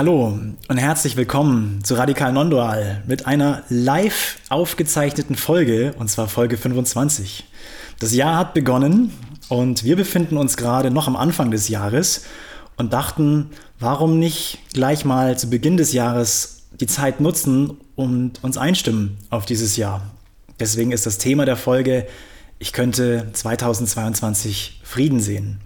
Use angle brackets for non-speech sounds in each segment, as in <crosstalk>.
Hallo und herzlich willkommen zu Radikal Nondual mit einer live aufgezeichneten Folge, und zwar Folge 25. Das Jahr hat begonnen und wir befinden uns gerade noch am Anfang des Jahres und dachten, warum nicht gleich mal zu Beginn des Jahres die Zeit nutzen und uns einstimmen auf dieses Jahr. Deswegen ist das Thema der Folge, ich könnte 2022 Frieden sehen.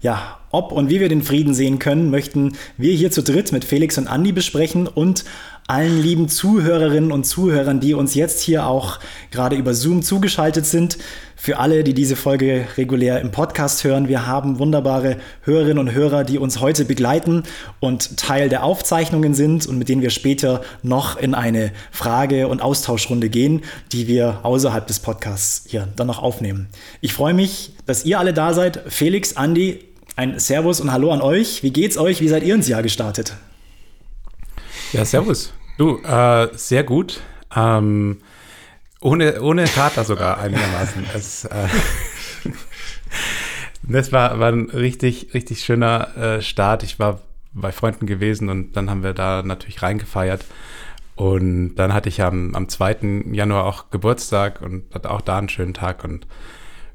Ja, ob und wie wir den Frieden sehen können, möchten wir hier zu dritt mit Felix und Andi besprechen und allen lieben Zuhörerinnen und Zuhörern, die uns jetzt hier auch gerade über Zoom zugeschaltet sind. Für alle, die diese Folge regulär im Podcast hören, wir haben wunderbare Hörerinnen und Hörer, die uns heute begleiten und Teil der Aufzeichnungen sind und mit denen wir später noch in eine Frage- und Austauschrunde gehen, die wir außerhalb des Podcasts hier dann noch aufnehmen. Ich freue mich, dass ihr alle da seid. Felix, Andi, ein Servus und Hallo an euch. Wie geht's euch? Wie seid ihr ins Jahr gestartet? Ja, Servus. Du, äh, sehr gut. Ähm, ohne, ohne Kater sogar einigermaßen. <laughs> es, äh, das war, war ein richtig, richtig schöner äh, Start. Ich war bei Freunden gewesen und dann haben wir da natürlich reingefeiert. Und dann hatte ich am, am 2. Januar auch Geburtstag und hatte auch da einen schönen Tag. Und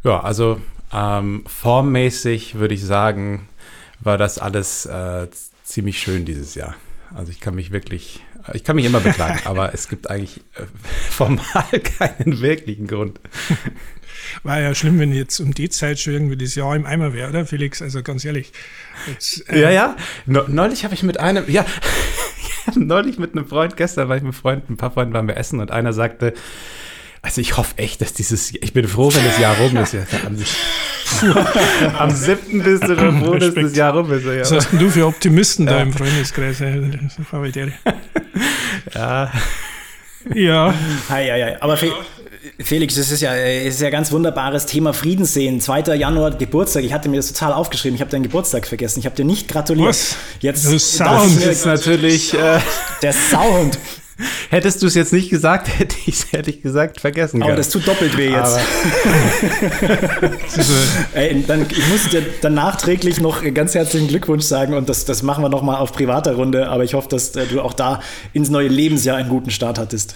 ja, also ähm, formmäßig würde ich sagen, war das alles äh, ziemlich schön dieses Jahr. Also ich kann mich wirklich, ich kann mich immer beklagen, <laughs> aber es gibt eigentlich äh, formal <laughs> keinen wirklichen Grund. <laughs> War ja schlimm, wenn jetzt um die Zeit schon irgendwie das Jahr im Eimer wäre, oder Felix? Also ganz ehrlich. Jetzt, äh ja, ja. neulich habe ich mit einem, ja, neulich mit einem Freund, gestern war ich mit Freunden, ein paar Freunden waren wir essen und einer sagte, also ich hoffe echt, dass dieses, ich bin froh, wenn das Jahr rum ist. Ja, am, 7. <laughs> bist du schon froh, dass das Jahr rum ist. Ja. Was hast denn du für Optimisten ja. da im Freundeskreis? Ja. <laughs> Ja. Hi, hi, hi. Aber Felix, das ist ja, ist ja ein ganz wunderbares Thema Frieden sehen. 2. Januar Geburtstag. Ich hatte mir das total aufgeschrieben. Ich habe deinen Geburtstag vergessen. Ich habe dir nicht gratuliert. Was? Jetzt, das Sound das ist natürlich äh, der Sound. <laughs> Hättest du es jetzt nicht gesagt, <laughs> hätte ich hätte ich gesagt, vergessen Aber das tut doppelt weh jetzt. <laughs> Ey, dann, ich muss dir dann nachträglich noch ganz herzlichen Glückwunsch sagen und das, das machen wir nochmal auf privater Runde, aber ich hoffe, dass äh, du auch da ins neue Lebensjahr einen guten Start hattest.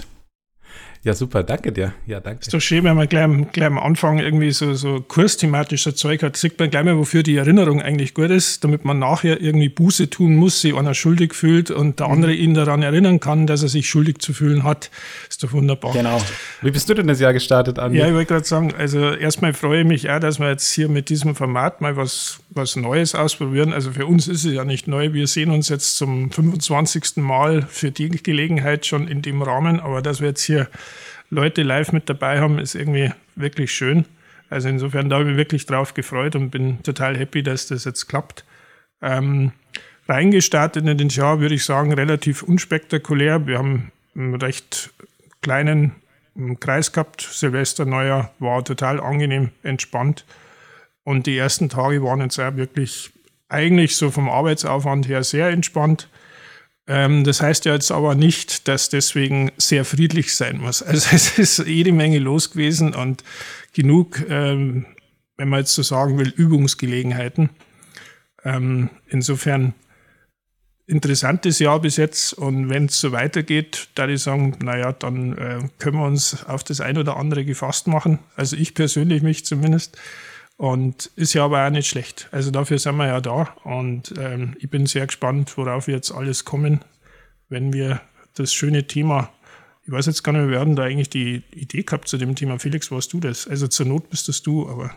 Ja, super, danke dir. Ja, danke. Ist doch schön, wenn man gleich, gleich am Anfang irgendwie so, so kursthematischer Zeug hat, sieht man gleich mal, wofür die Erinnerung eigentlich gut ist, damit man nachher irgendwie Buße tun muss, sich einer schuldig fühlt und der andere ihn daran erinnern kann, dass er sich schuldig zu fühlen hat. Ist doch wunderbar. Genau. Wie bist du denn das Jahr gestartet, Andi? Ja, ich wollte gerade sagen, also erstmal freue ich mich auch, dass wir jetzt hier mit diesem Format mal was, was Neues ausprobieren. Also für uns ist es ja nicht neu. Wir sehen uns jetzt zum 25. Mal für die Gelegenheit schon in dem Rahmen, aber dass wir jetzt hier Leute live mit dabei haben, ist irgendwie wirklich schön. Also insofern da habe ich mich wirklich drauf gefreut und bin total happy, dass das jetzt klappt. Ähm, reingestartet in den Jahr würde ich sagen, relativ unspektakulär. Wir haben einen recht kleinen Kreis gehabt. Silvester, Neujahr war total angenehm, entspannt. Und die ersten Tage waren jetzt auch wirklich eigentlich so vom Arbeitsaufwand her sehr entspannt. Ähm, das heißt ja jetzt aber nicht, dass deswegen sehr friedlich sein muss. Also <laughs> es ist jede Menge los gewesen und genug, ähm, wenn man jetzt so sagen will, Übungsgelegenheiten. Ähm, insofern interessantes Jahr bis jetzt und wenn es so weitergeht, da ich sagen, naja, dann äh, können wir uns auf das ein oder andere gefasst machen. Also ich persönlich mich zumindest. Und ist ja aber auch nicht schlecht. Also dafür sind wir ja da und ähm, ich bin sehr gespannt, worauf wir jetzt alles kommen, wenn wir das schöne Thema, ich weiß jetzt gar nicht, wir hatten da eigentlich die Idee gehabt zu dem Thema. Felix, warst du das? Also zur Not bist das du, aber.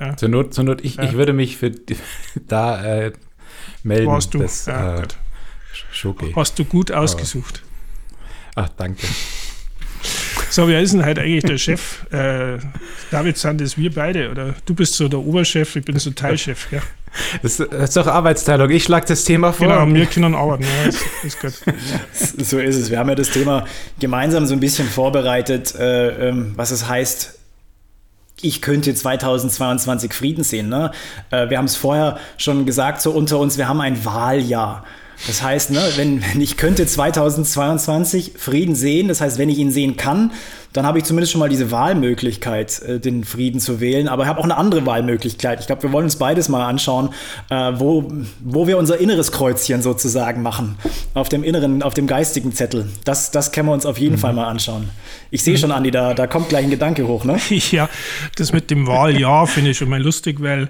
Ja. Zur Not, zur Not ich, ja. ich würde mich für <laughs> da äh, melden. Warst du? Das, ja, äh, Schoki. Hast du gut ausgesucht. Ach, danke. So, wer ist denn halt eigentlich der Chef? <laughs> Äh, David, sind das wir beide? Oder du bist so der Oberchef, ich bin so Teilchef, ja. Das ist doch Arbeitsteilung. Ich schlage das Thema vor. Genau, wir können arbeiten. Ja, ist, ist gut. <laughs> so ist es. Wir haben ja das Thema gemeinsam so ein bisschen vorbereitet, äh, ähm, was es heißt, ich könnte 2022 Frieden sehen. Ne? Äh, wir haben es vorher schon gesagt, so unter uns, wir haben ein Wahljahr. Das heißt, ne, wenn, wenn ich könnte 2022 Frieden sehen, das heißt, wenn ich ihn sehen kann, dann habe ich zumindest schon mal diese Wahlmöglichkeit, äh, den Frieden zu wählen. Aber ich habe auch eine andere Wahlmöglichkeit. Ich glaube, wir wollen uns beides mal anschauen, äh, wo, wo wir unser inneres Kreuzchen sozusagen machen. Auf dem inneren, auf dem geistigen Zettel. Das, das können wir uns auf jeden mhm. Fall mal anschauen. Ich sehe schon, Andi, da, da kommt gleich ein Gedanke hoch, ne? <laughs> Ja, das mit dem Wahljahr finde ich schon mal lustig, weil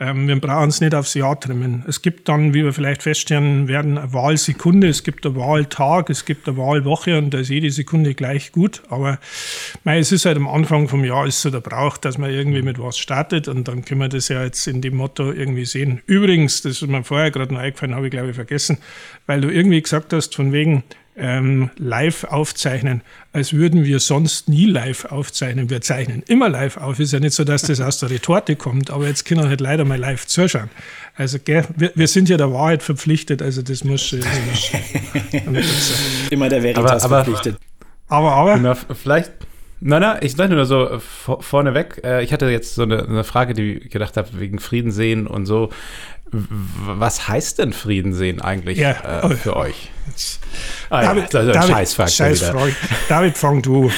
ähm, wir brauchen es nicht aufs Jahr trimmen. Es gibt dann, wie wir vielleicht feststellen werden, eine Wahlsekunde, es gibt einen Wahltag, es gibt eine Wahlwoche und da ist jede Sekunde gleich gut. Aber mei, es ist halt am Anfang vom Jahr ist so der Brauch, dass man irgendwie mit was startet und dann können wir das ja jetzt in dem Motto irgendwie sehen. Übrigens, das ist mir vorher gerade noch eingefallen, habe ich glaube ich vergessen, weil du irgendwie gesagt hast, von wegen, ähm, live aufzeichnen, als würden wir sonst nie live aufzeichnen. Wir zeichnen immer live auf. Ist ja nicht so, dass das aus der Retorte kommt, aber jetzt können wir halt leider mal live zuschauen. Also gell, wir, wir, sind ja der Wahrheit verpflichtet, also das muss schon. <laughs> immer der Veritas aber, aber, verpflichtet. Aber, aber. Genau, vielleicht. Nein, nein, ich sage nur so vorneweg. Äh, ich hatte jetzt so eine, eine Frage, die ich gedacht habe, wegen Frieden sehen und so. Was heißt denn Frieden sehen eigentlich ja. äh, oh. für euch? <laughs> Ah, David, ja, das ist ein David, Scheißfaktor Scheiß David, fang du.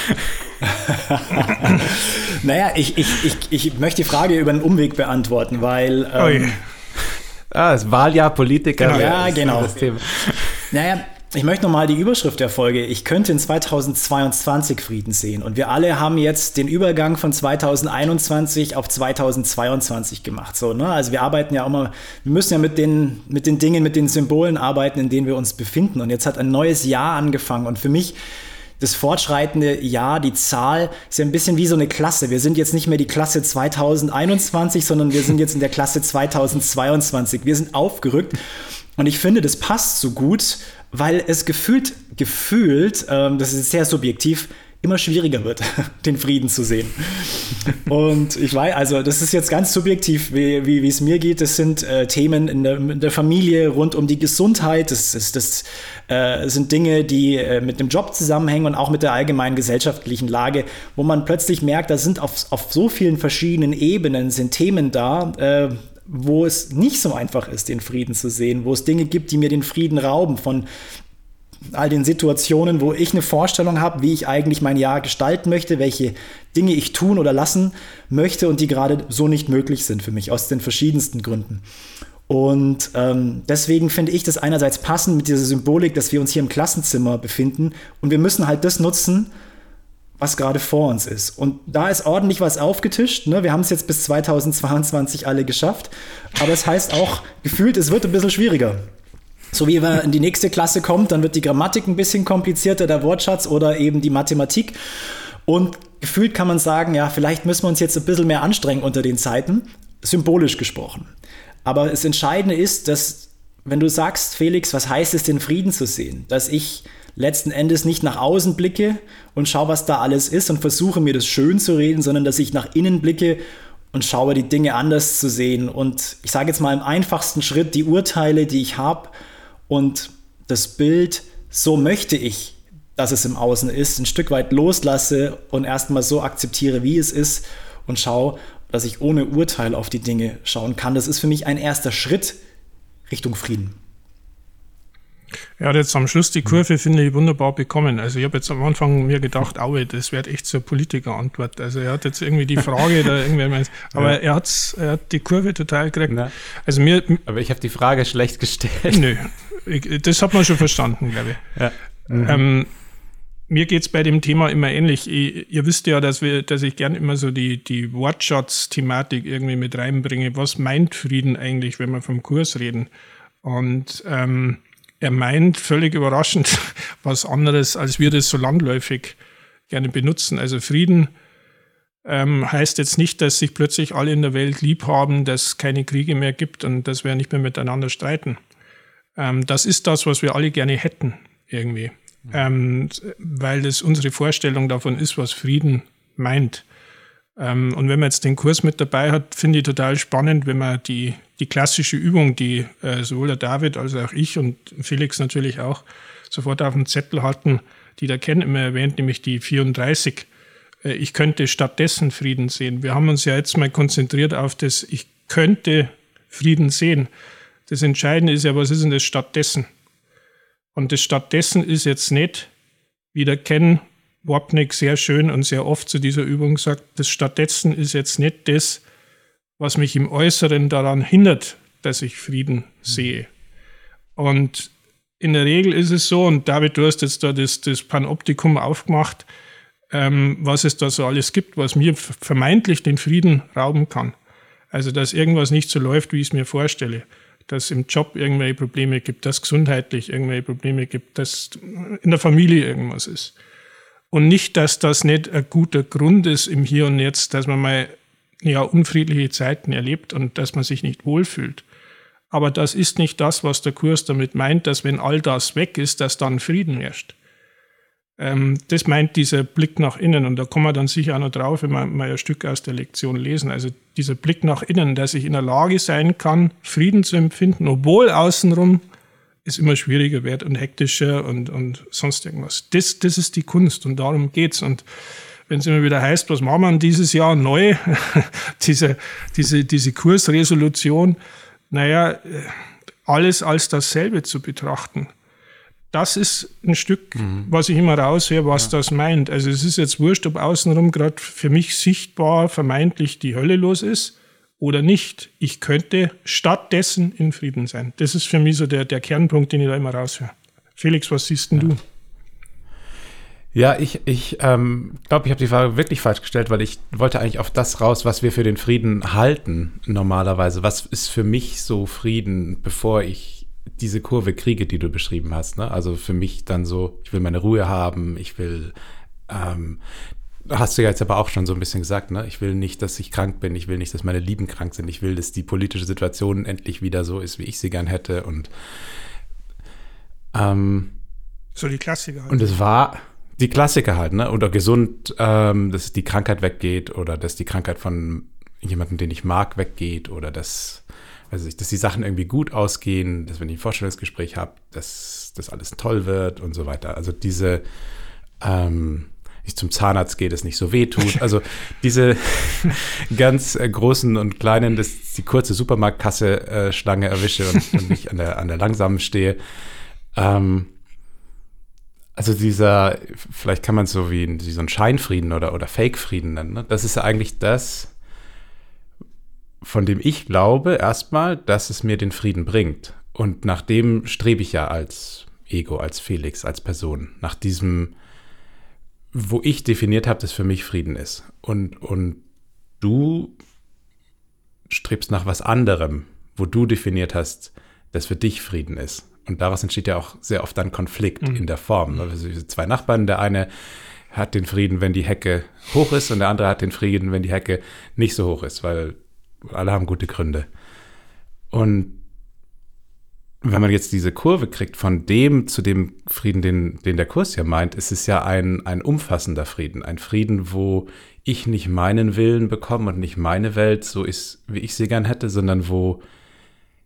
<laughs> naja, ich, ich, ich, ich möchte die Frage über einen Umweg beantworten, weil. Ähm, ah, das Wahljahr Politiker. Genau, ja, genau. Das Thema. Naja, ich möchte nochmal die Überschrift der Folge. Ich könnte in 2022 Frieden sehen. Und wir alle haben jetzt den Übergang von 2021 auf 2022 gemacht. So, ne? Also wir arbeiten ja immer, wir müssen ja mit den, mit den Dingen, mit den Symbolen arbeiten, in denen wir uns befinden. Und jetzt hat ein neues Jahr angefangen. Und für mich das fortschreitende Jahr, die Zahl, ist ja ein bisschen wie so eine Klasse. Wir sind jetzt nicht mehr die Klasse 2021, sondern wir sind jetzt in der Klasse 2022. Wir sind aufgerückt. Und ich finde, das passt so gut, weil es gefühlt, gefühlt, ähm, das ist sehr subjektiv, immer schwieriger wird, <laughs> den Frieden zu sehen. Und ich weiß, also das ist jetzt ganz subjektiv, wie, wie, wie es mir geht. Das sind äh, Themen in der, in der, Familie rund um die Gesundheit. Das, das, das äh, sind Dinge, die äh, mit dem Job zusammenhängen und auch mit der allgemeinen gesellschaftlichen Lage, wo man plötzlich merkt, da sind auf, auf so vielen verschiedenen Ebenen sind Themen da, äh, wo es nicht so einfach ist, den Frieden zu sehen, wo es Dinge gibt, die mir den Frieden rauben, von all den Situationen, wo ich eine Vorstellung habe, wie ich eigentlich mein Jahr gestalten möchte, welche Dinge ich tun oder lassen möchte und die gerade so nicht möglich sind für mich, aus den verschiedensten Gründen. Und ähm, deswegen finde ich das einerseits passend mit dieser Symbolik, dass wir uns hier im Klassenzimmer befinden und wir müssen halt das nutzen, was gerade vor uns ist. Und da ist ordentlich was aufgetischt. Ne? Wir haben es jetzt bis 2022 alle geschafft. Aber es heißt auch, gefühlt, es wird ein bisschen schwieriger. So wie man in die nächste Klasse kommt, dann wird die Grammatik ein bisschen komplizierter, der Wortschatz oder eben die Mathematik. Und gefühlt kann man sagen, ja, vielleicht müssen wir uns jetzt ein bisschen mehr anstrengen unter den Zeiten, symbolisch gesprochen. Aber das Entscheidende ist, dass, wenn du sagst, Felix, was heißt es, den Frieden zu sehen? Dass ich letzten Endes nicht nach außen blicke und schaue, was da alles ist und versuche mir das schön zu reden, sondern dass ich nach innen blicke und schaue, die Dinge anders zu sehen. Und ich sage jetzt mal im einfachsten Schritt die Urteile, die ich habe und das Bild, so möchte ich, dass es im Außen ist, ein Stück weit loslasse und erstmal so akzeptiere, wie es ist und schaue, dass ich ohne Urteil auf die Dinge schauen kann. Das ist für mich ein erster Schritt Richtung Frieden. Er hat jetzt am Schluss die Kurve, finde ich, wunderbar bekommen. Also ich habe jetzt am Anfang mir gedacht, aue, das wird echt eine Politikerantwort. Also er hat jetzt irgendwie die Frage <laughs> da irgendwie, meint, aber ja. er, hat's, er hat die Kurve total gekriegt. Na, also mir, aber ich habe die Frage schlecht gestellt. Nö, ich, das hat man schon verstanden, glaube ich. Ja. Mhm. Ähm, mir geht es bei dem Thema immer ähnlich. Ich, ihr wisst ja, dass, wir, dass ich gern immer so die, die Wortschatz-Thematik irgendwie mit reinbringe. Was meint Frieden eigentlich, wenn wir vom Kurs reden? Und ähm, er meint völlig überraschend <laughs> was anderes, als wir das so landläufig gerne benutzen. Also Frieden ähm, heißt jetzt nicht, dass sich plötzlich alle in der Welt lieb haben, dass es keine Kriege mehr gibt und dass wir nicht mehr miteinander streiten. Ähm, das ist das, was wir alle gerne hätten, irgendwie ähm, weil das unsere Vorstellung davon ist, was Frieden meint. Ähm, und wenn man jetzt den Kurs mit dabei hat, finde ich total spannend, wenn man die, die klassische Übung, die äh, sowohl der David als auch ich und Felix natürlich auch sofort auf dem Zettel hatten, die der Ken immer erwähnt, nämlich die 34. Äh, ich könnte stattdessen Frieden sehen. Wir haben uns ja jetzt mal konzentriert auf das, ich könnte Frieden sehen. Das Entscheidende ist ja, was ist denn das stattdessen? Und das stattdessen ist jetzt nicht, wie der Ken Wapnick sehr schön und sehr oft zu dieser Übung sagt, das stattdessen ist jetzt nicht das, was mich im Äußeren daran hindert, dass ich Frieden sehe. Und in der Regel ist es so, und David, du hast jetzt da das, das Panoptikum aufgemacht, ähm, was es da so alles gibt, was mir vermeintlich den Frieden rauben kann. Also, dass irgendwas nicht so läuft, wie ich es mir vorstelle dass im Job irgendwelche Probleme gibt, dass es gesundheitlich irgendwelche Probleme gibt, dass in der Familie irgendwas ist. Und nicht, dass das nicht ein guter Grund ist im Hier und Jetzt, dass man mal ja, unfriedliche Zeiten erlebt und dass man sich nicht wohlfühlt. Aber das ist nicht das, was der Kurs damit meint, dass wenn all das weg ist, dass dann Frieden herrscht. Ähm, das meint dieser Blick nach innen und da kommen wir dann sicher auch noch drauf, wenn wir mal ein Stück aus der Lektion lesen. Also dieser Blick nach innen, dass ich in der Lage sein kann, Frieden zu empfinden, obwohl außenrum es immer schwieriger wird und hektischer und, und sonst irgendwas. Das, das ist die Kunst und darum geht's. Und wenn es immer wieder heißt, was machen wir dieses Jahr neu, <laughs> diese, diese, diese Kursresolution, naja, alles als dasselbe zu betrachten das ist ein Stück, mhm. was ich immer raushöre, was ja. das meint. Also es ist jetzt wurscht, ob außenrum gerade für mich sichtbar vermeintlich die Hölle los ist oder nicht. Ich könnte stattdessen in Frieden sein. Das ist für mich so der, der Kernpunkt, den ich da immer raushöre. Felix, was siehst denn ja. du? Ja, ich, ich ähm, glaube, ich habe die Frage wirklich falsch gestellt, weil ich wollte eigentlich auf das raus, was wir für den Frieden halten normalerweise. Was ist für mich so Frieden, bevor ich diese Kurve kriege, die du beschrieben hast. Ne? Also für mich dann so, ich will meine Ruhe haben, ich will, ähm, hast du ja jetzt aber auch schon so ein bisschen gesagt, ne? ich will nicht, dass ich krank bin, ich will nicht, dass meine Lieben krank sind, ich will, dass die politische Situation endlich wieder so ist, wie ich sie gern hätte und ähm, so die Klassiker halt. Und es war die Klassiker halt, ne? Oder gesund, ähm, dass die Krankheit weggeht oder dass die Krankheit von jemandem, den ich mag, weggeht oder dass also dass die Sachen irgendwie gut ausgehen, dass wenn ich ein Vorstellungsgespräch habe, dass das alles toll wird und so weiter. Also diese, ähm, ich zum Zahnarzt gehe, das nicht so weh tut. Also <laughs> diese <laughs> ganz äh, großen und kleinen, dass die kurze Supermarktkasse äh, Schlange erwische und, und nicht an der, an der langsamen stehe. Ähm, also dieser, vielleicht kann man es so wie, wie so ein Scheinfrieden oder, oder Fake-Frieden nennen. Ne? Das ist eigentlich das, von dem ich glaube erstmal, dass es mir den Frieden bringt. Und nach dem strebe ich ja als Ego, als Felix, als Person. Nach diesem, wo ich definiert habe, dass für mich Frieden ist. Und, und du strebst nach was anderem, wo du definiert hast, dass für dich Frieden ist. Und daraus entsteht ja auch sehr oft ein Konflikt mhm. in der Form. Also zwei Nachbarn, der eine hat den Frieden, wenn die Hecke hoch ist, und der andere hat den Frieden, wenn die Hecke nicht so hoch ist, weil alle haben gute Gründe. Und wenn man jetzt diese Kurve kriegt von dem zu dem Frieden, den, den der Kurs ja meint, ist es ja ein, ein umfassender Frieden. Ein Frieden, wo ich nicht meinen Willen bekomme und nicht meine Welt so ist, wie ich sie gern hätte, sondern wo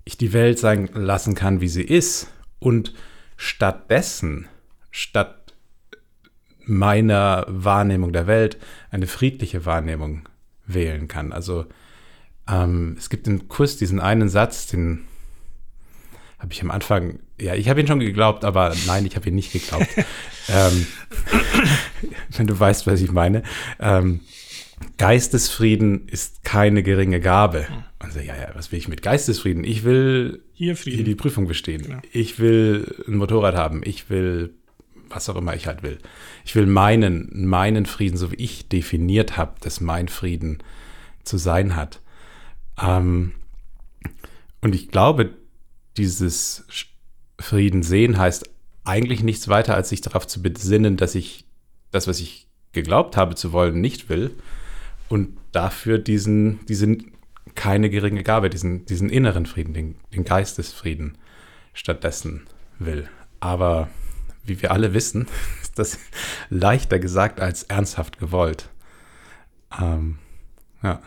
ich die Welt sein lassen kann, wie sie ist und stattdessen, statt meiner Wahrnehmung der Welt, eine friedliche Wahrnehmung wählen kann. Also ähm, es gibt im Kurs diesen einen Satz, den habe ich am Anfang Ja, ich habe ihn schon geglaubt, aber nein, ich habe ihn nicht geglaubt. <laughs> ähm, <laughs> wenn du weißt, was ich meine. Ähm, Geistesfrieden ist keine geringe Gabe. Und so, ja, ja, was will ich mit Geistesfrieden? Ich will hier, hier die Prüfung bestehen. Genau. Ich will ein Motorrad haben. Ich will was auch immer ich halt will. Ich will meinen, meinen Frieden, so wie ich definiert habe, dass mein Frieden zu sein hat. Ähm, und ich glaube, dieses Frieden sehen heißt eigentlich nichts weiter, als sich darauf zu besinnen, dass ich das, was ich geglaubt habe zu wollen, nicht will und dafür diesen, diesen keine geringe Gabe, diesen, diesen inneren Frieden, den, den Geistesfrieden stattdessen will. Aber wie wir alle wissen, <laughs> ist das leichter gesagt als ernsthaft gewollt. Ähm, ja.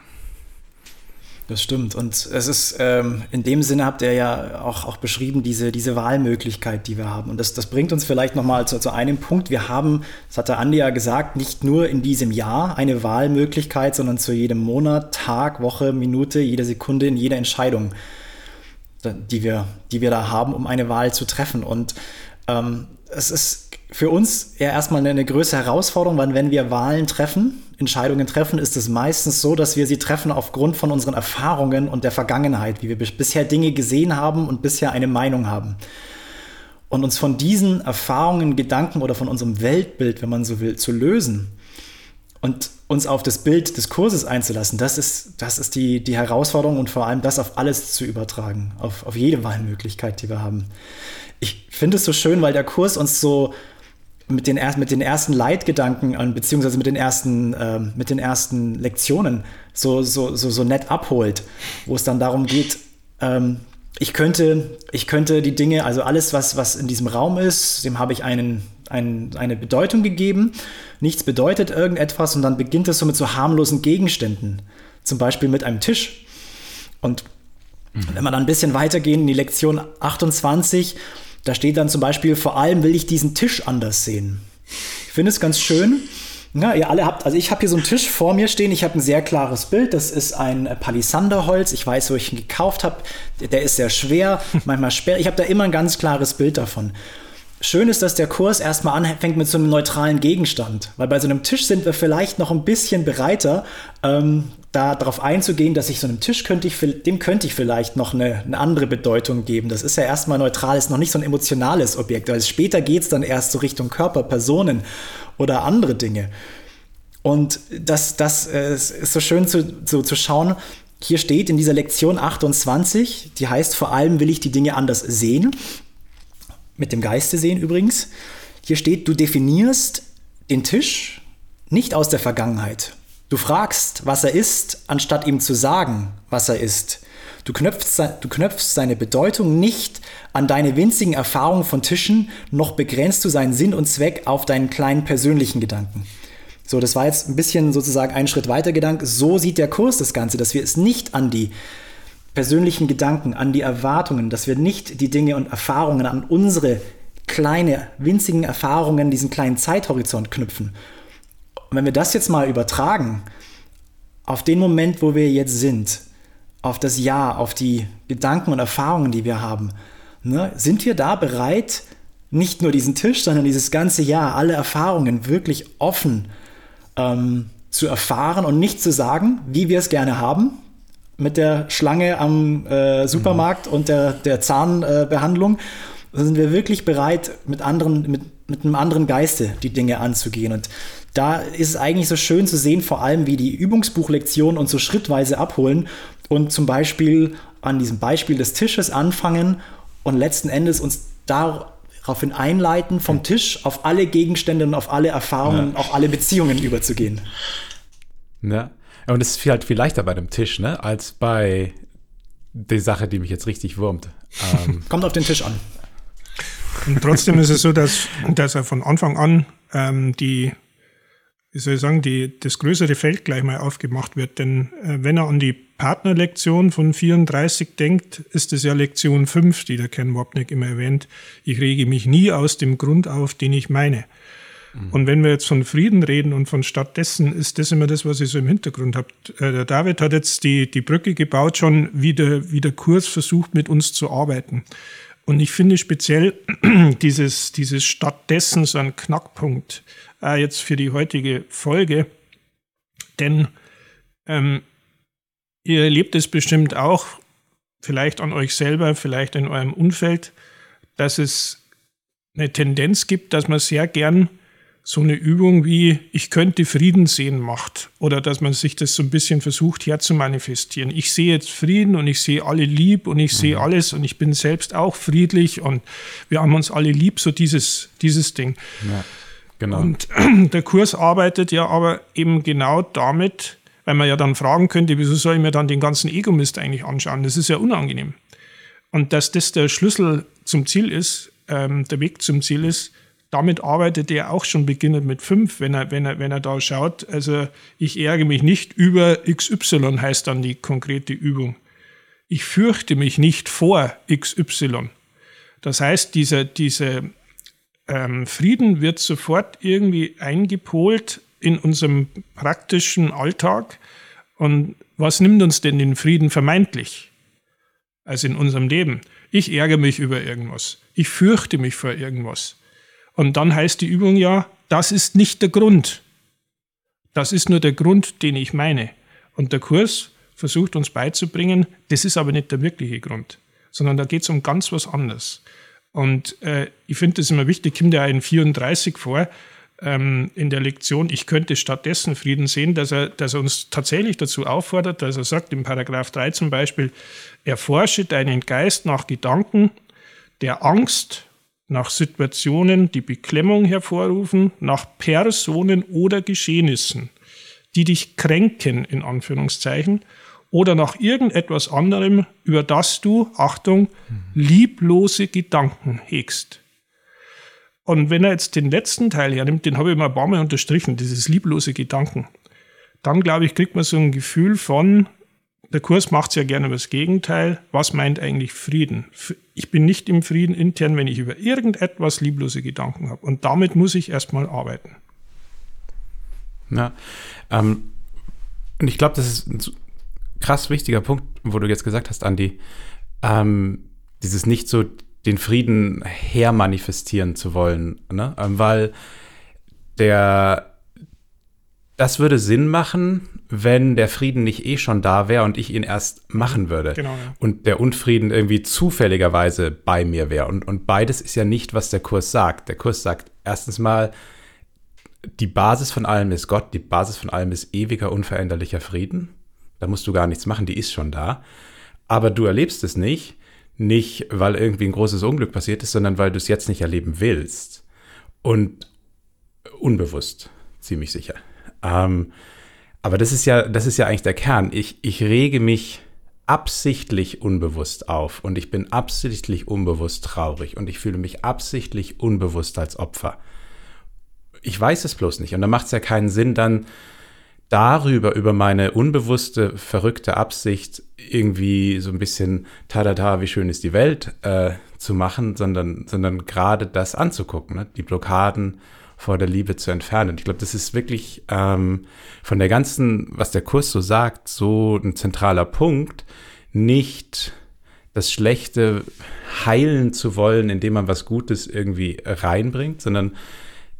Das stimmt. Und es ist, ähm, in dem Sinne habt ihr ja auch, auch beschrieben, diese, diese Wahlmöglichkeit, die wir haben. Und das, das bringt uns vielleicht nochmal zu, zu einem Punkt. Wir haben, das hat der Andi ja gesagt, nicht nur in diesem Jahr eine Wahlmöglichkeit, sondern zu jedem Monat, Tag, Woche, Minute, jede Sekunde, in jeder Entscheidung, die wir, die wir da haben, um eine Wahl zu treffen. Und ähm, es ist für uns ja erstmal eine, größere Herausforderung, weil wenn wir Wahlen treffen, Entscheidungen treffen, ist es meistens so, dass wir sie treffen aufgrund von unseren Erfahrungen und der Vergangenheit, wie wir bisher Dinge gesehen haben und bisher eine Meinung haben. Und uns von diesen Erfahrungen, Gedanken oder von unserem Weltbild, wenn man so will, zu lösen und uns auf das Bild des Kurses einzulassen, das ist, das ist die, die Herausforderung und vor allem das auf alles zu übertragen, auf, auf jede Wahlmöglichkeit, die wir haben ich finde es so schön, weil der Kurs uns so mit den, mit den ersten Leitgedanken, beziehungsweise mit den ersten, äh, mit den ersten Lektionen so, so, so, so nett abholt, wo es dann darum geht, ähm, ich könnte, ich könnte die Dinge, also alles, was, was in diesem Raum ist, dem habe ich einen, einen, eine Bedeutung gegeben. Nichts bedeutet irgendetwas und dann beginnt es so mit so harmlosen Gegenständen. Zum Beispiel mit einem Tisch. Und mhm. wenn wir dann ein bisschen weitergehen in die Lektion 28, da steht dann zum Beispiel, vor allem will ich diesen Tisch anders sehen. Ich finde es ganz schön. Ja, ihr alle habt, also ich habe hier so einen Tisch vor mir stehen. Ich habe ein sehr klares Bild. Das ist ein Palisanderholz. Ich weiß, wo ich ihn gekauft habe. Der ist sehr schwer, manchmal schwer. Ich habe da immer ein ganz klares Bild davon. Schön ist, dass der Kurs erstmal anfängt mit so einem neutralen Gegenstand, weil bei so einem Tisch sind wir vielleicht noch ein bisschen bereiter, ähm, da darauf einzugehen, dass ich so einem Tisch könnte ich, dem könnte ich vielleicht noch eine, eine, andere Bedeutung geben. Das ist ja erstmal neutral, ist noch nicht so ein emotionales Objekt, weil später geht es dann erst so Richtung Körper, Personen oder andere Dinge. Und das, das äh, ist so schön zu, so, zu schauen. Hier steht in dieser Lektion 28, die heißt, vor allem will ich die Dinge anders sehen mit dem Geiste sehen übrigens. Hier steht, du definierst den Tisch nicht aus der Vergangenheit. Du fragst, was er ist, anstatt ihm zu sagen, was er ist. Du knöpfst, du knöpfst seine Bedeutung nicht an deine winzigen Erfahrungen von Tischen, noch begrenzt du seinen Sinn und Zweck auf deinen kleinen persönlichen Gedanken. So, das war jetzt ein bisschen sozusagen ein Schritt weiter Gedanke. So sieht der Kurs das Ganze, dass wir es nicht an die persönlichen Gedanken, an die Erwartungen, dass wir nicht die Dinge und Erfahrungen an unsere kleine, winzigen Erfahrungen, diesen kleinen Zeithorizont knüpfen. Und wenn wir das jetzt mal übertragen auf den Moment, wo wir jetzt sind, auf das Jahr, auf die Gedanken und Erfahrungen, die wir haben, ne, sind wir da bereit, nicht nur diesen Tisch, sondern dieses ganze Jahr, alle Erfahrungen wirklich offen ähm, zu erfahren und nicht zu sagen, wie wir es gerne haben, mit der Schlange am äh, Supermarkt mhm. und der, der Zahnbehandlung. Äh, sind wir wirklich bereit, mit, anderen, mit, mit einem anderen Geiste die Dinge anzugehen. Und da ist es eigentlich so schön zu sehen, vor allem wie die Übungsbuchlektionen uns so schrittweise abholen und zum Beispiel an diesem Beispiel des Tisches anfangen und letzten Endes uns daraufhin einleiten, vom Tisch auf alle Gegenstände und auf alle Erfahrungen, ja. auf alle Beziehungen überzugehen. Ja, und es ist halt viel leichter bei dem Tisch, ne, als bei der Sache, die mich jetzt richtig wurmt. Ähm. <laughs> Kommt auf den Tisch an. Und trotzdem ist es so, dass, dass er von Anfang an ähm, die, wie soll ich sagen, die, das größere Feld gleich mal aufgemacht wird. Denn äh, wenn er an die Partnerlektion von 34 denkt, ist es ja Lektion 5, die der Ken Wapnick immer erwähnt. Ich rege mich nie aus dem Grund auf, den ich meine. Mhm. Und wenn wir jetzt von Frieden reden und von stattdessen, ist das immer das, was ich so im Hintergrund habe. Äh, der David hat jetzt die, die Brücke gebaut, schon wie der, wie der Kurs versucht, mit uns zu arbeiten. Und ich finde speziell <clears throat> dieses, dieses stattdessen so ein Knackpunkt äh, jetzt für die heutige Folge. Denn ähm, ihr erlebt es bestimmt auch, vielleicht an euch selber, vielleicht in eurem Umfeld, dass es eine Tendenz gibt, dass man sehr gern so eine Übung wie ich könnte Frieden sehen macht oder dass man sich das so ein bisschen versucht herzumanifestieren. Ich sehe jetzt Frieden und ich sehe alle lieb und ich sehe mhm. alles und ich bin selbst auch friedlich und wir haben uns alle lieb, so dieses, dieses Ding. Ja, genau. Und <clears throat> der Kurs arbeitet ja aber eben genau damit, weil man ja dann fragen könnte, wieso soll ich mir dann den ganzen Ego-Mist eigentlich anschauen? Das ist ja unangenehm. Und dass das der Schlüssel zum Ziel ist, ähm, der Weg zum Ziel ist, damit arbeitet er auch schon beginnend mit fünf, wenn er, wenn er, wenn er da schaut. Also ich ärgere mich nicht über XY, heißt dann die konkrete Übung. Ich fürchte mich nicht vor XY. Das heißt, dieser, dieser ähm, Frieden wird sofort irgendwie eingepolt in unserem praktischen Alltag. Und was nimmt uns denn den Frieden vermeintlich? Also in unserem Leben. Ich ärgere mich über irgendwas. Ich fürchte mich vor irgendwas. Und dann heißt die Übung ja, das ist nicht der Grund. Das ist nur der Grund, den ich meine. Und der Kurs versucht uns beizubringen, das ist aber nicht der wirkliche Grund, sondern da geht es um ganz was anderes. Und äh, ich finde das immer wichtig, kommt ja in 34 vor, ähm, in der Lektion, ich könnte stattdessen Frieden sehen, dass er, dass er uns tatsächlich dazu auffordert, dass er sagt, im Paragraph 3 zum Beispiel, erforsche deinen Geist nach Gedanken der Angst, nach Situationen, die Beklemmung hervorrufen, nach Personen oder Geschehnissen, die dich kränken, in Anführungszeichen, oder nach irgendetwas anderem, über das du, Achtung, lieblose Gedanken hegst. Und wenn er jetzt den letzten Teil hernimmt, den habe ich mal ein paar Mal unterstrichen, dieses lieblose Gedanken, dann glaube ich, kriegt man so ein Gefühl von, der Kurs macht es ja gerne das Gegenteil. Was meint eigentlich Frieden? Ich bin nicht im Frieden intern, wenn ich über irgendetwas lieblose Gedanken habe. Und damit muss ich erstmal arbeiten. Ja, ähm, und ich glaube, das ist ein krass wichtiger Punkt, wo du jetzt gesagt hast, Andi. Ähm, dieses nicht so den Frieden hermanifestieren zu wollen, ne? Ähm, weil der das würde Sinn machen, wenn der Frieden nicht eh schon da wäre und ich ihn erst machen würde. Genau, ja. Und der Unfrieden irgendwie zufälligerweise bei mir wäre. Und, und beides ist ja nicht, was der Kurs sagt. Der Kurs sagt erstens mal, die Basis von allem ist Gott, die Basis von allem ist ewiger, unveränderlicher Frieden. Da musst du gar nichts machen, die ist schon da. Aber du erlebst es nicht, nicht weil irgendwie ein großes Unglück passiert ist, sondern weil du es jetzt nicht erleben willst. Und unbewusst, ziemlich sicher. Ähm, aber das ist ja, das ist ja eigentlich der Kern. Ich, ich rege mich absichtlich unbewusst auf und ich bin absichtlich unbewusst traurig und ich fühle mich absichtlich unbewusst als Opfer. Ich weiß es bloß nicht und da macht es ja keinen Sinn, dann darüber, über meine unbewusste, verrückte Absicht irgendwie so ein bisschen tada, wie schön ist die Welt äh, zu machen, sondern, sondern gerade das anzugucken, ne? die Blockaden vor der Liebe zu entfernen. Ich glaube, das ist wirklich ähm, von der ganzen, was der Kurs so sagt, so ein zentraler Punkt, nicht das Schlechte heilen zu wollen, indem man was Gutes irgendwie reinbringt, sondern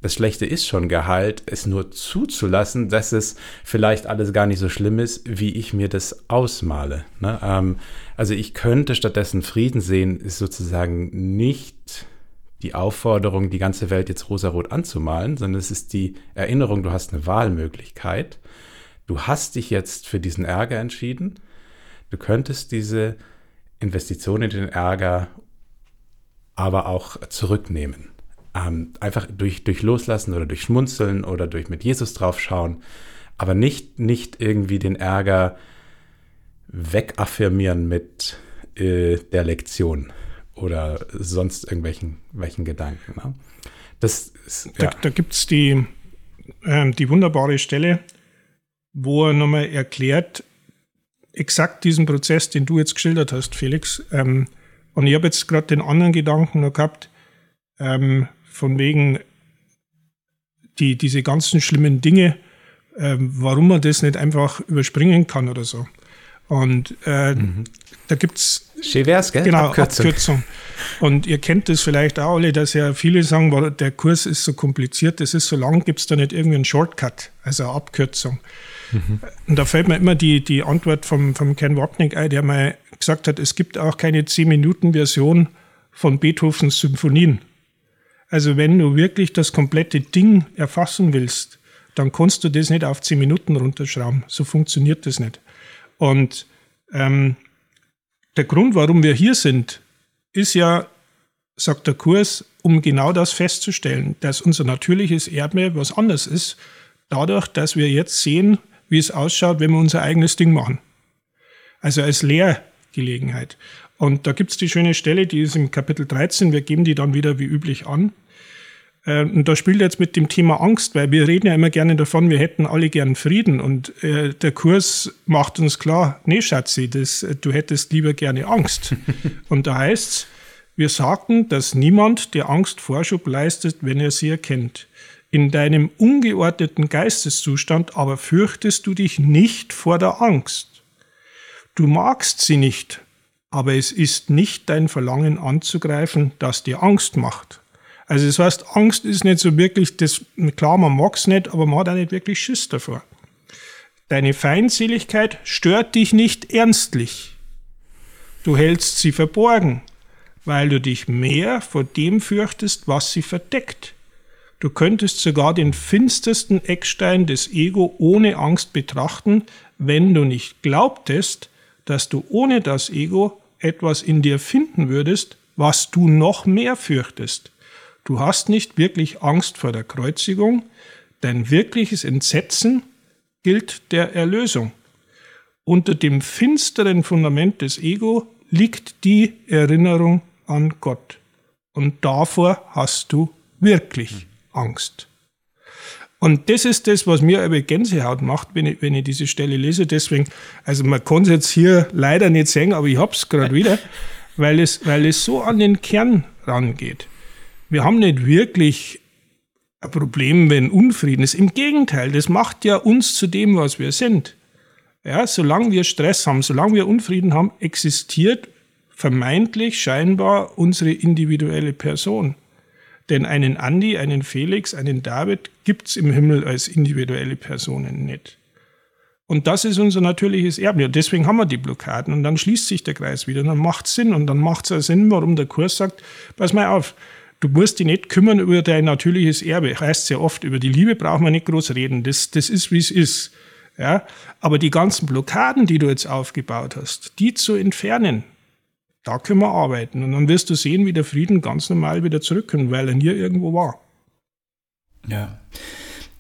das Schlechte ist schon geheilt, es nur zuzulassen, dass es vielleicht alles gar nicht so schlimm ist, wie ich mir das ausmale. Ne? Ähm, also ich könnte stattdessen Frieden sehen, ist sozusagen nicht die Aufforderung, die ganze Welt jetzt rosarot anzumalen, sondern es ist die Erinnerung, du hast eine Wahlmöglichkeit. Du hast dich jetzt für diesen Ärger entschieden. Du könntest diese Investition in den Ärger aber auch zurücknehmen. Ähm, einfach durch, durch Loslassen oder durch Schmunzeln oder durch mit Jesus draufschauen, aber nicht, nicht irgendwie den Ärger wegaffirmieren mit äh, der Lektion oder sonst irgendwelchen welchen Gedanken. Ne? Das ist, ja. Da, da gibt es die, äh, die wunderbare Stelle, wo er nochmal erklärt, exakt diesen Prozess, den du jetzt geschildert hast, Felix. Ähm, und ich habe jetzt gerade den anderen Gedanken noch gehabt, ähm, von wegen die, diese ganzen schlimmen Dinge, ähm, warum man das nicht einfach überspringen kann oder so. Und äh, mhm. Da gibt es. Chevers, gell? Genau, Abkürzung. Abkürzung. Und ihr kennt das vielleicht auch alle, dass ja viele sagen, der Kurs ist so kompliziert, das ist so lang, gibt es da nicht irgendwie einen Shortcut, also eine Abkürzung. Mhm. Und da fällt mir immer die, die Antwort vom, vom Ken Wapnick ein, der mal gesagt hat, es gibt auch keine 10-Minuten-Version von Beethovens Symphonien. Also wenn du wirklich das komplette Ding erfassen willst, dann kannst du das nicht auf 10 Minuten runterschrauben. So funktioniert das nicht. Und ähm, der Grund, warum wir hier sind, ist ja, sagt der Kurs, um genau das festzustellen, dass unser natürliches Erbe was anderes ist, dadurch, dass wir jetzt sehen, wie es ausschaut, wenn wir unser eigenes Ding machen. Also als Lehrgelegenheit. Und da gibt es die schöne Stelle, die ist im Kapitel 13, wir geben die dann wieder wie üblich an. Äh, und da spielt jetzt mit dem Thema Angst, weil wir reden ja immer gerne davon, wir hätten alle gern Frieden. Und äh, der Kurs macht uns klar, nee, Schatzi, das, du hättest lieber gerne Angst. <laughs> und da heißt es, wir sagten, dass niemand der Angst Vorschub leistet, wenn er sie erkennt. In deinem ungeordneten Geisteszustand aber fürchtest du dich nicht vor der Angst. Du magst sie nicht, aber es ist nicht dein Verlangen anzugreifen, das dir Angst macht. Also das heißt, Angst ist nicht so wirklich, das, klar, man mag es nicht, aber man hat auch nicht wirklich Schiss davor. Deine Feindseligkeit stört dich nicht ernstlich. Du hältst sie verborgen, weil du dich mehr vor dem fürchtest, was sie verdeckt. Du könntest sogar den finstersten Eckstein des Ego ohne Angst betrachten, wenn du nicht glaubtest, dass du ohne das Ego etwas in dir finden würdest, was du noch mehr fürchtest. Du hast nicht wirklich Angst vor der Kreuzigung, dein wirkliches Entsetzen gilt der Erlösung. Unter dem finsteren Fundament des Ego liegt die Erinnerung an Gott. Und davor hast du wirklich Angst. Und das ist das, was mir aber Gänsehaut macht, wenn ich, wenn ich diese Stelle lese. Deswegen, also man kann es jetzt hier leider nicht sehen, aber ich hab's gerade wieder, weil es, weil es so an den Kern rangeht. Wir haben nicht wirklich ein Problem, wenn Unfrieden ist. Im Gegenteil, das macht ja uns zu dem, was wir sind. Ja, solange wir Stress haben, solange wir Unfrieden haben, existiert vermeintlich scheinbar unsere individuelle Person. Denn einen Andi, einen Felix, einen David gibt's im Himmel als individuelle Personen nicht. Und das ist unser natürliches Erbe. Und deswegen haben wir die Blockaden. Und dann schließt sich der Kreis wieder. Und dann macht es Sinn. Und dann macht es Sinn, warum der Kurs sagt, pass mal auf, du musst dich nicht kümmern über dein natürliches Erbe. Heißt sehr oft, über die Liebe braucht man nicht groß reden. Das, das ist, wie es ist. Ja? Aber die ganzen Blockaden, die du jetzt aufgebaut hast, die zu entfernen, da können wir arbeiten. Und dann wirst du sehen, wie der Frieden ganz normal wieder zurückkommt, weil er nie irgendwo war. Ja.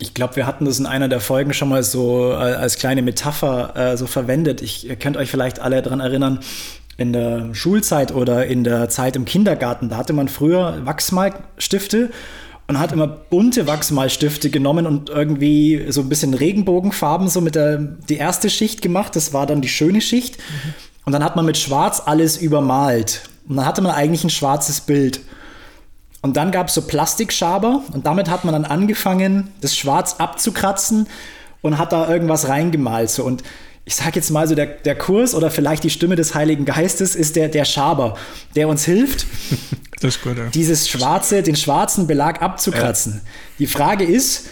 Ich glaube, wir hatten das in einer der Folgen schon mal so äh, als kleine Metapher äh, so verwendet. Ich könnt euch vielleicht alle daran erinnern, in der Schulzeit oder in der Zeit im Kindergarten, da hatte man früher Wachsmalstifte und hat immer bunte Wachsmalstifte genommen und irgendwie so ein bisschen Regenbogenfarben so mit der die erste Schicht gemacht. Das war dann die schöne Schicht. Mhm. Und dann hat man mit Schwarz alles übermalt. Und dann hatte man eigentlich ein schwarzes Bild. Und dann gab es so Plastikschaber und damit hat man dann angefangen, das Schwarz abzukratzen und hat da irgendwas reingemalt. So. Und ich sage jetzt mal so, der, der Kurs oder vielleicht die Stimme des Heiligen Geistes ist der, der Schaber, der uns hilft, <laughs> gut, ja. dieses schwarze, den schwarzen Belag abzukratzen. Ja. Die Frage ist,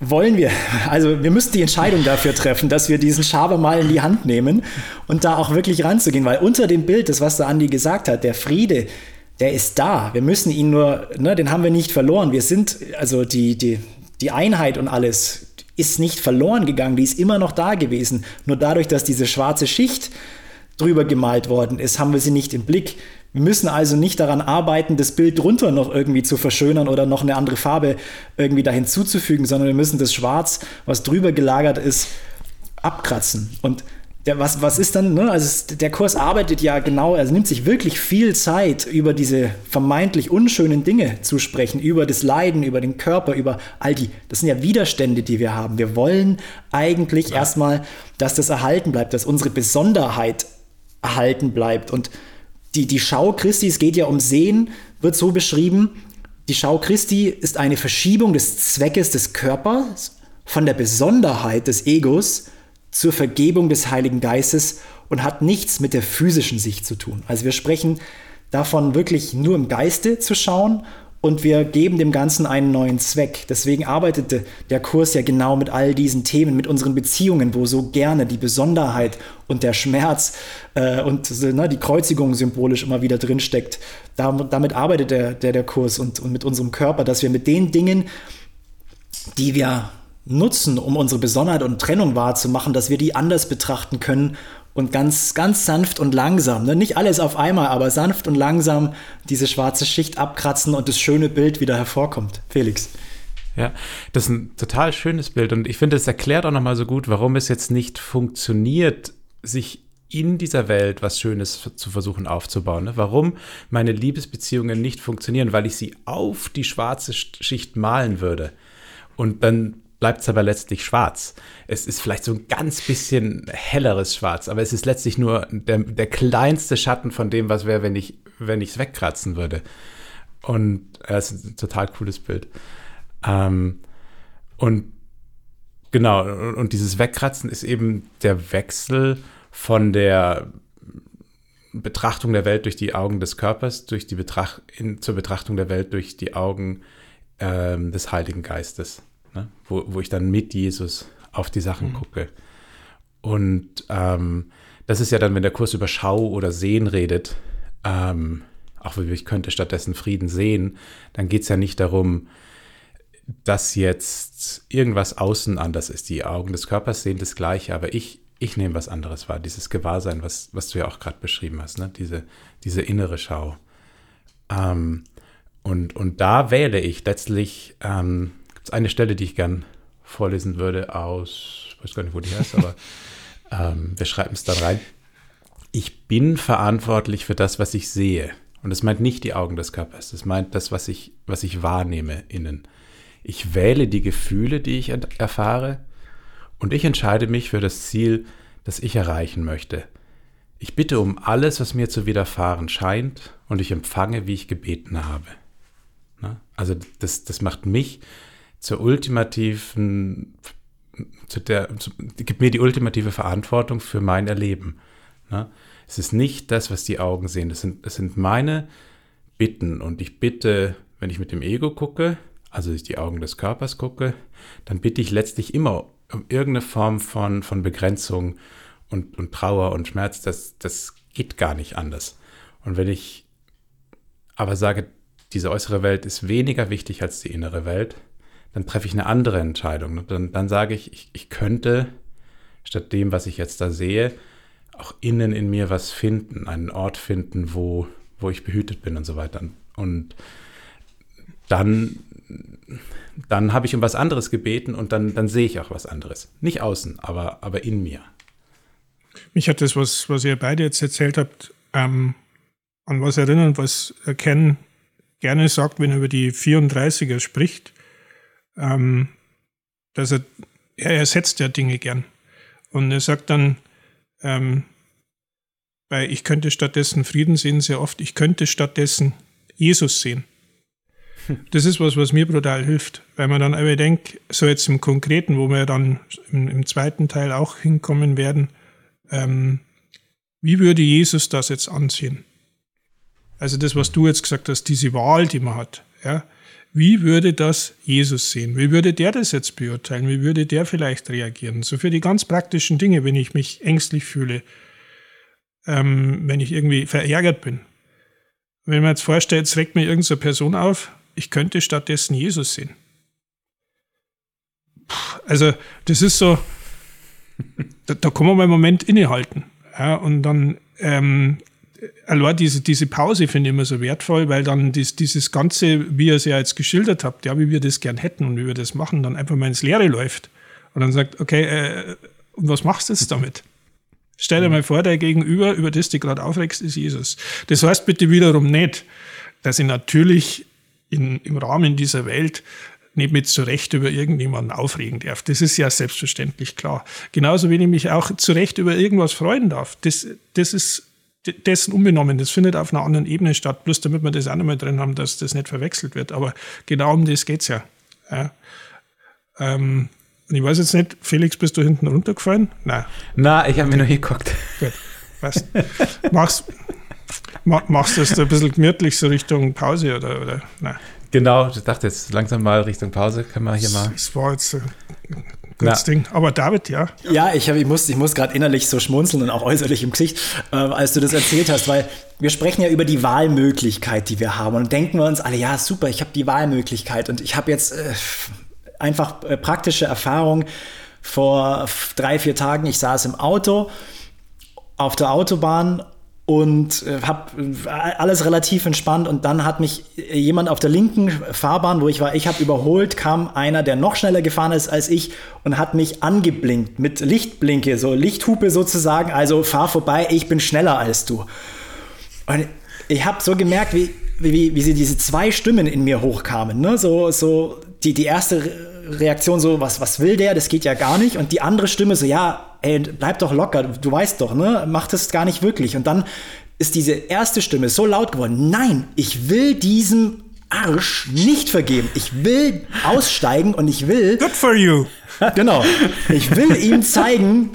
wollen wir, also wir müssen die Entscheidung dafür treffen, dass wir diesen Schaber mal in die Hand nehmen und da auch wirklich ranzugehen, weil unter dem Bild, das was der Andi gesagt hat, der Friede, der ist da. Wir müssen ihn nur, ne, den haben wir nicht verloren. Wir sind, also die, die, die Einheit und alles ist nicht verloren gegangen, die ist immer noch da gewesen. Nur dadurch, dass diese schwarze Schicht drüber gemalt worden ist, haben wir sie nicht im Blick. Wir müssen also nicht daran arbeiten, das Bild drunter noch irgendwie zu verschönern oder noch eine andere Farbe irgendwie da hinzuzufügen, sondern wir müssen das Schwarz, was drüber gelagert ist, abkratzen. Und der, was, was ist dann, ne? Also der Kurs arbeitet ja genau, also nimmt sich wirklich viel Zeit, über diese vermeintlich unschönen Dinge zu sprechen, über das Leiden, über den Körper, über all die, das sind ja Widerstände, die wir haben. Wir wollen eigentlich ja. erstmal, dass das erhalten bleibt, dass unsere Besonderheit erhalten bleibt. Und die, die Schau Christi, es geht ja um Sehen, wird so beschrieben, die Schau Christi ist eine Verschiebung des Zweckes des Körpers von der Besonderheit des Egos zur Vergebung des Heiligen Geistes und hat nichts mit der physischen Sicht zu tun. Also wir sprechen davon wirklich nur im Geiste zu schauen und wir geben dem Ganzen einen neuen Zweck. Deswegen arbeitete der Kurs ja genau mit all diesen Themen, mit unseren Beziehungen, wo so gerne die Besonderheit und der Schmerz äh, und ne, die Kreuzigung symbolisch immer wieder drinsteckt. Da, damit arbeitet der, der, der Kurs und, und mit unserem Körper, dass wir mit den Dingen, die wir nutzen, um unsere Besonderheit und Trennung wahrzumachen, dass wir die anders betrachten können und ganz, ganz sanft und langsam, ne? nicht alles auf einmal, aber sanft und langsam diese schwarze Schicht abkratzen und das schöne Bild wieder hervorkommt. Felix. Ja, das ist ein total schönes Bild und ich finde, es erklärt auch nochmal so gut, warum es jetzt nicht funktioniert, sich in dieser Welt was Schönes zu versuchen aufzubauen. Ne? Warum meine Liebesbeziehungen nicht funktionieren, weil ich sie auf die schwarze Schicht malen würde. Und dann bleibt es aber letztlich schwarz. Es ist vielleicht so ein ganz bisschen helleres Schwarz, aber es ist letztlich nur der, der kleinste Schatten von dem, was wäre, wenn ich wenn es wegkratzen würde. Und es äh, ist ein total cooles Bild. Ähm, und genau, und dieses Wegkratzen ist eben der Wechsel von der Betrachtung der Welt durch die Augen des Körpers, durch die Betracht in, zur Betrachtung der Welt durch die Augen ähm, des Heiligen Geistes ne? wo, wo ich dann mit Jesus auf die Sachen mhm. gucke. Und ähm, das ist ja dann, wenn der Kurs über Schau oder Sehen redet, ähm, auch wie ich könnte stattdessen Frieden sehen, dann geht es ja nicht darum, dass jetzt irgendwas außen anders ist. Die Augen des Körpers sehen das Gleiche, aber ich, ich nehme was anderes wahr. Dieses Gewahrsein, was, was du ja auch gerade beschrieben hast, ne? diese, diese innere Schau. Ähm, und, und da wähle ich letztlich ähm, gibt es eine Stelle, die ich gern vorlesen würde aus, ich weiß gar nicht, wo die heißt, aber <laughs> ähm, wir schreiben es da rein. Ich bin verantwortlich für das, was ich sehe. Und das meint nicht die Augen des Körpers, das meint das, was ich, was ich wahrnehme innen. Ich wähle die Gefühle, die ich erfahre, und ich entscheide mich für das Ziel, das ich erreichen möchte. Ich bitte um alles, was mir zu widerfahren scheint, und ich empfange, wie ich gebeten habe. Also das, das macht mich zur ultimativen, zu der, zu, gibt mir die ultimative Verantwortung für mein Erleben. Ne? Es ist nicht das, was die Augen sehen. Das sind, das sind meine Bitten. Und ich bitte, wenn ich mit dem Ego gucke, also ich die Augen des Körpers gucke, dann bitte ich letztlich immer um irgendeine Form von, von Begrenzung und, und Trauer und Schmerz. Das, das geht gar nicht anders. Und wenn ich aber sage, diese äußere Welt ist weniger wichtig als die innere Welt, dann treffe ich eine andere Entscheidung. Dann, dann sage ich, ich, ich könnte statt dem, was ich jetzt da sehe, auch innen in mir was finden, einen Ort finden, wo, wo ich behütet bin und so weiter. Und dann, dann habe ich um was anderes gebeten und dann, dann sehe ich auch was anderes. Nicht außen, aber, aber in mir. Mich hat das, was, was ihr beide jetzt erzählt habt, ähm, an was erinnern, was Ken gerne sagt, wenn er über die 34er spricht ähm, dass er, er ersetzt ja Dinge gern. Und er sagt dann, ähm, weil ich könnte stattdessen Frieden sehen, sehr oft, ich könnte stattdessen Jesus sehen. Das ist was, was mir brutal hilft, weil man dann aber denkt, so jetzt im Konkreten, wo wir dann im, im zweiten Teil auch hinkommen werden, ähm, wie würde Jesus das jetzt ansehen? Also das, was du jetzt gesagt hast, diese Wahl, die man hat, ja, wie würde das Jesus sehen? Wie würde der das jetzt beurteilen? Wie würde der vielleicht reagieren? So für die ganz praktischen Dinge, wenn ich mich ängstlich fühle, ähm, wenn ich irgendwie verärgert bin. Wenn man jetzt vorstellt, es regt mir irgendeine Person auf, ich könnte stattdessen Jesus sehen. Puh, also, das ist so, <laughs> da, da kann man mal einen Moment innehalten. Ja, und dann ähm, allein diese, diese Pause finde ich immer so wertvoll, weil dann dies, dieses Ganze, wie ihr es ja jetzt geschildert habt, ja, wie wir das gern hätten und wie wir das machen, dann einfach mal ins Leere läuft. Und dann sagt, okay, äh, und was machst du jetzt damit? Stell dir mal vor, der Gegenüber, über das du gerade aufregst, ist Jesus. Das heißt bitte wiederum nicht, dass ich natürlich in, im Rahmen dieser Welt nicht mit zurecht über irgendjemanden aufregen darf. Das ist ja selbstverständlich klar. Genauso wie ich mich auch zurecht über irgendwas freuen darf. Das, das ist dessen unbenommen. Das findet auf einer anderen Ebene statt, bloß damit wir das auch nochmal drin haben, dass das nicht verwechselt wird. Aber genau um das geht's ja. ja. Ähm, und ich weiß jetzt nicht, Felix, bist du hinten runtergefallen? Nein. Nein, ich habe mir nur hingeguckt. Gut. weißt, machst, machst du das ein bisschen gemütlich so Richtung Pause oder, oder nein? Genau, ich dachte jetzt langsam mal Richtung Pause, können wir hier mal. Das war jetzt das Ding. Aber David, ja. Ja, ich, hab, ich muss, ich muss gerade innerlich so schmunzeln und auch äußerlich im Gesicht, äh, als du das erzählt hast, weil wir sprechen ja über die Wahlmöglichkeit, die wir haben. Und denken wir uns alle, ja, super, ich habe die Wahlmöglichkeit und ich habe jetzt äh, einfach äh, praktische Erfahrung. Vor drei, vier Tagen, ich saß im Auto auf der Autobahn und äh, habe äh, alles relativ entspannt und dann hat mich jemand auf der linken Fahrbahn, wo ich war, ich habe überholt, kam einer, der noch schneller gefahren ist als ich und hat mich angeblinkt mit Lichtblinke, so Lichthupe sozusagen, also fahr vorbei, ich bin schneller als du. Und ich habe so gemerkt, wie, wie, wie sie diese zwei Stimmen in mir hochkamen, ne? so, so die, die erste Reaktion so, was, was will der, das geht ja gar nicht und die andere Stimme so, ja, ey, bleib doch locker, du weißt doch, ne? Mach das gar nicht wirklich. Und dann ist diese erste Stimme so laut geworden. Nein, ich will diesem Arsch nicht vergeben. Ich will aussteigen und ich will. Good for you. <laughs> Genau. Ich will ihm zeigen,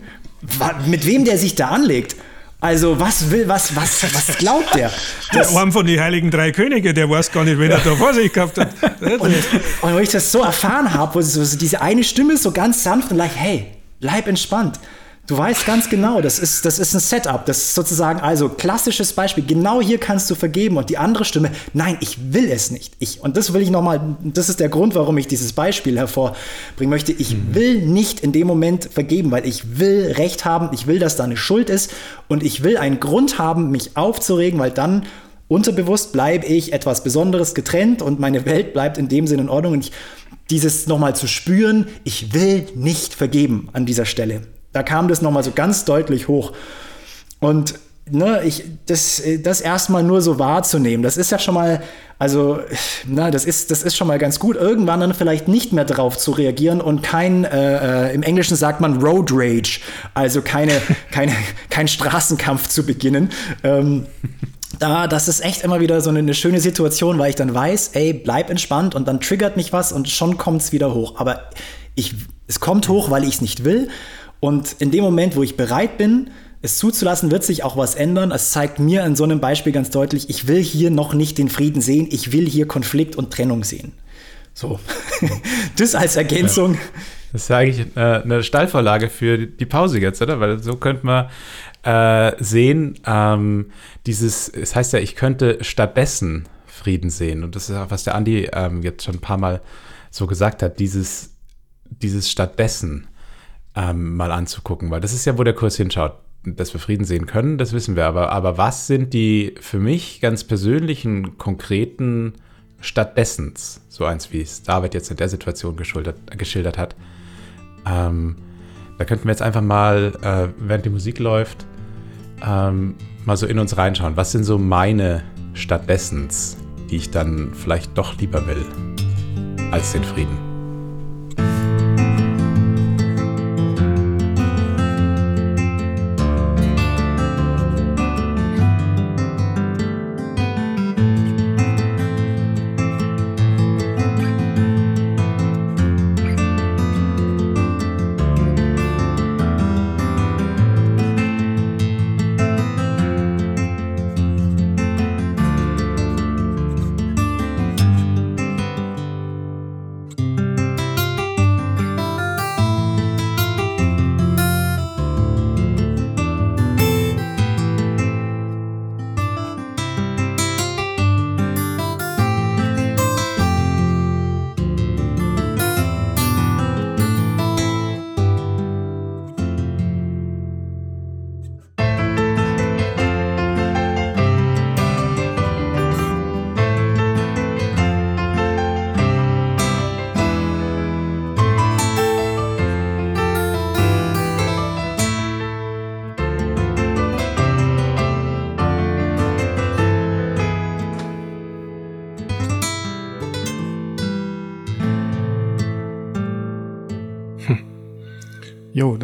mit wem der sich da anlegt. Also, was will, was, was, was glaubt der? Das der Arm von den Heiligen Drei Könige, der weiß gar nicht, wen er da vor sich gehabt hat. <laughs> und, und wenn ich das so erfahren habe, wo so, diese eine Stimme so ganz sanft und leicht, hey, bleib entspannt. Du weißt ganz genau, das ist, das ist ein Setup. Das ist sozusagen, also klassisches Beispiel. Genau hier kannst du vergeben. Und die andere Stimme, nein, ich will es nicht. Ich, und das will ich nochmal, das ist der Grund, warum ich dieses Beispiel hervorbringen möchte. Ich mhm. will nicht in dem Moment vergeben, weil ich will Recht haben. Ich will, dass da eine Schuld ist. Und ich will einen Grund haben, mich aufzuregen, weil dann unterbewusst bleibe ich etwas Besonderes getrennt und meine Welt bleibt in dem Sinne in Ordnung. Und ich, dieses nochmal zu spüren, ich will nicht vergeben an dieser Stelle. Da kam das nochmal so ganz deutlich hoch. Und ne, ich, das, das erstmal nur so wahrzunehmen, das ist ja schon mal, also, na, das ist, das ist schon mal ganz gut. Irgendwann dann vielleicht nicht mehr drauf zu reagieren und kein, äh, äh im Englischen sagt man Road Rage, also keine, <laughs> keine, kein Straßenkampf zu beginnen. Ähm, da, das ist echt immer wieder so eine, eine, schöne Situation, weil ich dann weiß, ey, bleib entspannt und dann triggert mich was und schon kommt es wieder hoch. Aber ich, es kommt hoch, weil ich es nicht will und in dem Moment, wo ich bereit bin, es zuzulassen, wird sich auch was ändern. Es zeigt mir in so einem Beispiel ganz deutlich, ich will hier noch nicht den Frieden sehen, ich will hier Konflikt und Trennung sehen. So, <laughs> das als Ergänzung. Ja. Das ist ja eigentlich äh, eine Stallvorlage für die Pause jetzt, oder? Weil so könnte man äh, sehen, ähm, dieses, es heißt ja, ich könnte stattdessen Frieden sehen. Und das ist auch, was der Andi ähm, jetzt schon ein paar Mal so gesagt hat, dieses, dieses stattdessen ähm, mal anzugucken, weil das ist ja, wo der Kurs hinschaut. Dass wir Frieden sehen können, das wissen wir. Aber, aber was sind die für mich ganz persönlichen, konkreten stattdessens, so eins wie es David jetzt in der Situation geschildert hat, ähm, da könnten wir jetzt einfach mal, äh, während die Musik läuft, ähm, mal so in uns reinschauen. Was sind so meine stattdessens, die ich dann vielleicht doch lieber will als den Frieden?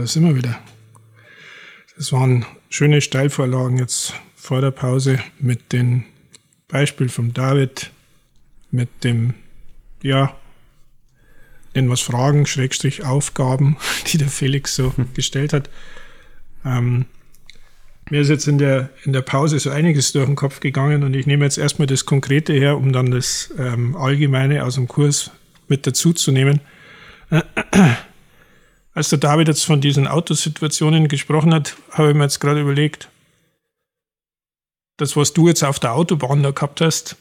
Da sind wir wieder. Das waren schöne Steilvorlagen jetzt vor der Pause mit dem Beispiel vom David, mit dem, ja, den was Fragen, Schrägstrich Aufgaben, <laughs> die der Felix so hm. gestellt hat. Ähm, Mir ist jetzt in der, in der Pause so einiges durch den Kopf gegangen und ich nehme jetzt erstmal das Konkrete her, um dann das ähm, Allgemeine aus dem Kurs mit dazu zu nehmen. Als der David jetzt von diesen Autosituationen gesprochen hat, habe ich mir jetzt gerade überlegt, das, was du jetzt auf der Autobahn da gehabt hast,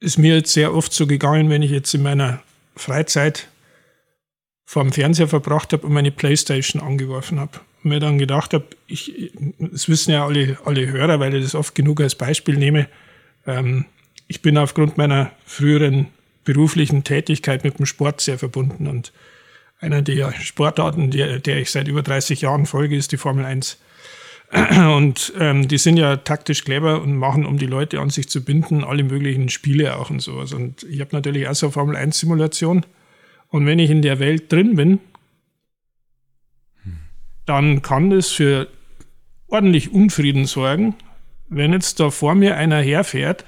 ist mir jetzt sehr oft so gegangen, wenn ich jetzt in meiner Freizeit vor dem Fernseher verbracht habe und meine Playstation angeworfen habe. Und mir dann gedacht habe, ich, das wissen ja alle, alle Hörer, weil ich das oft genug als Beispiel nehme, ähm, ich bin aufgrund meiner früheren beruflichen Tätigkeit mit dem Sport sehr verbunden und einer der Sportarten, der, der ich seit über 30 Jahren folge, ist die Formel 1. <clears throat> Und ähm, die sind ja taktisch clever und machen, um die Leute an sich zu binden, alle möglichen Spiele auch und sowas. Und ich habe natürlich auch so eine Formel 1-Simulation. Und wenn ich in der Welt drin bin, dann kann das für ordentlich Unfrieden sorgen, wenn jetzt da vor mir einer herfährt,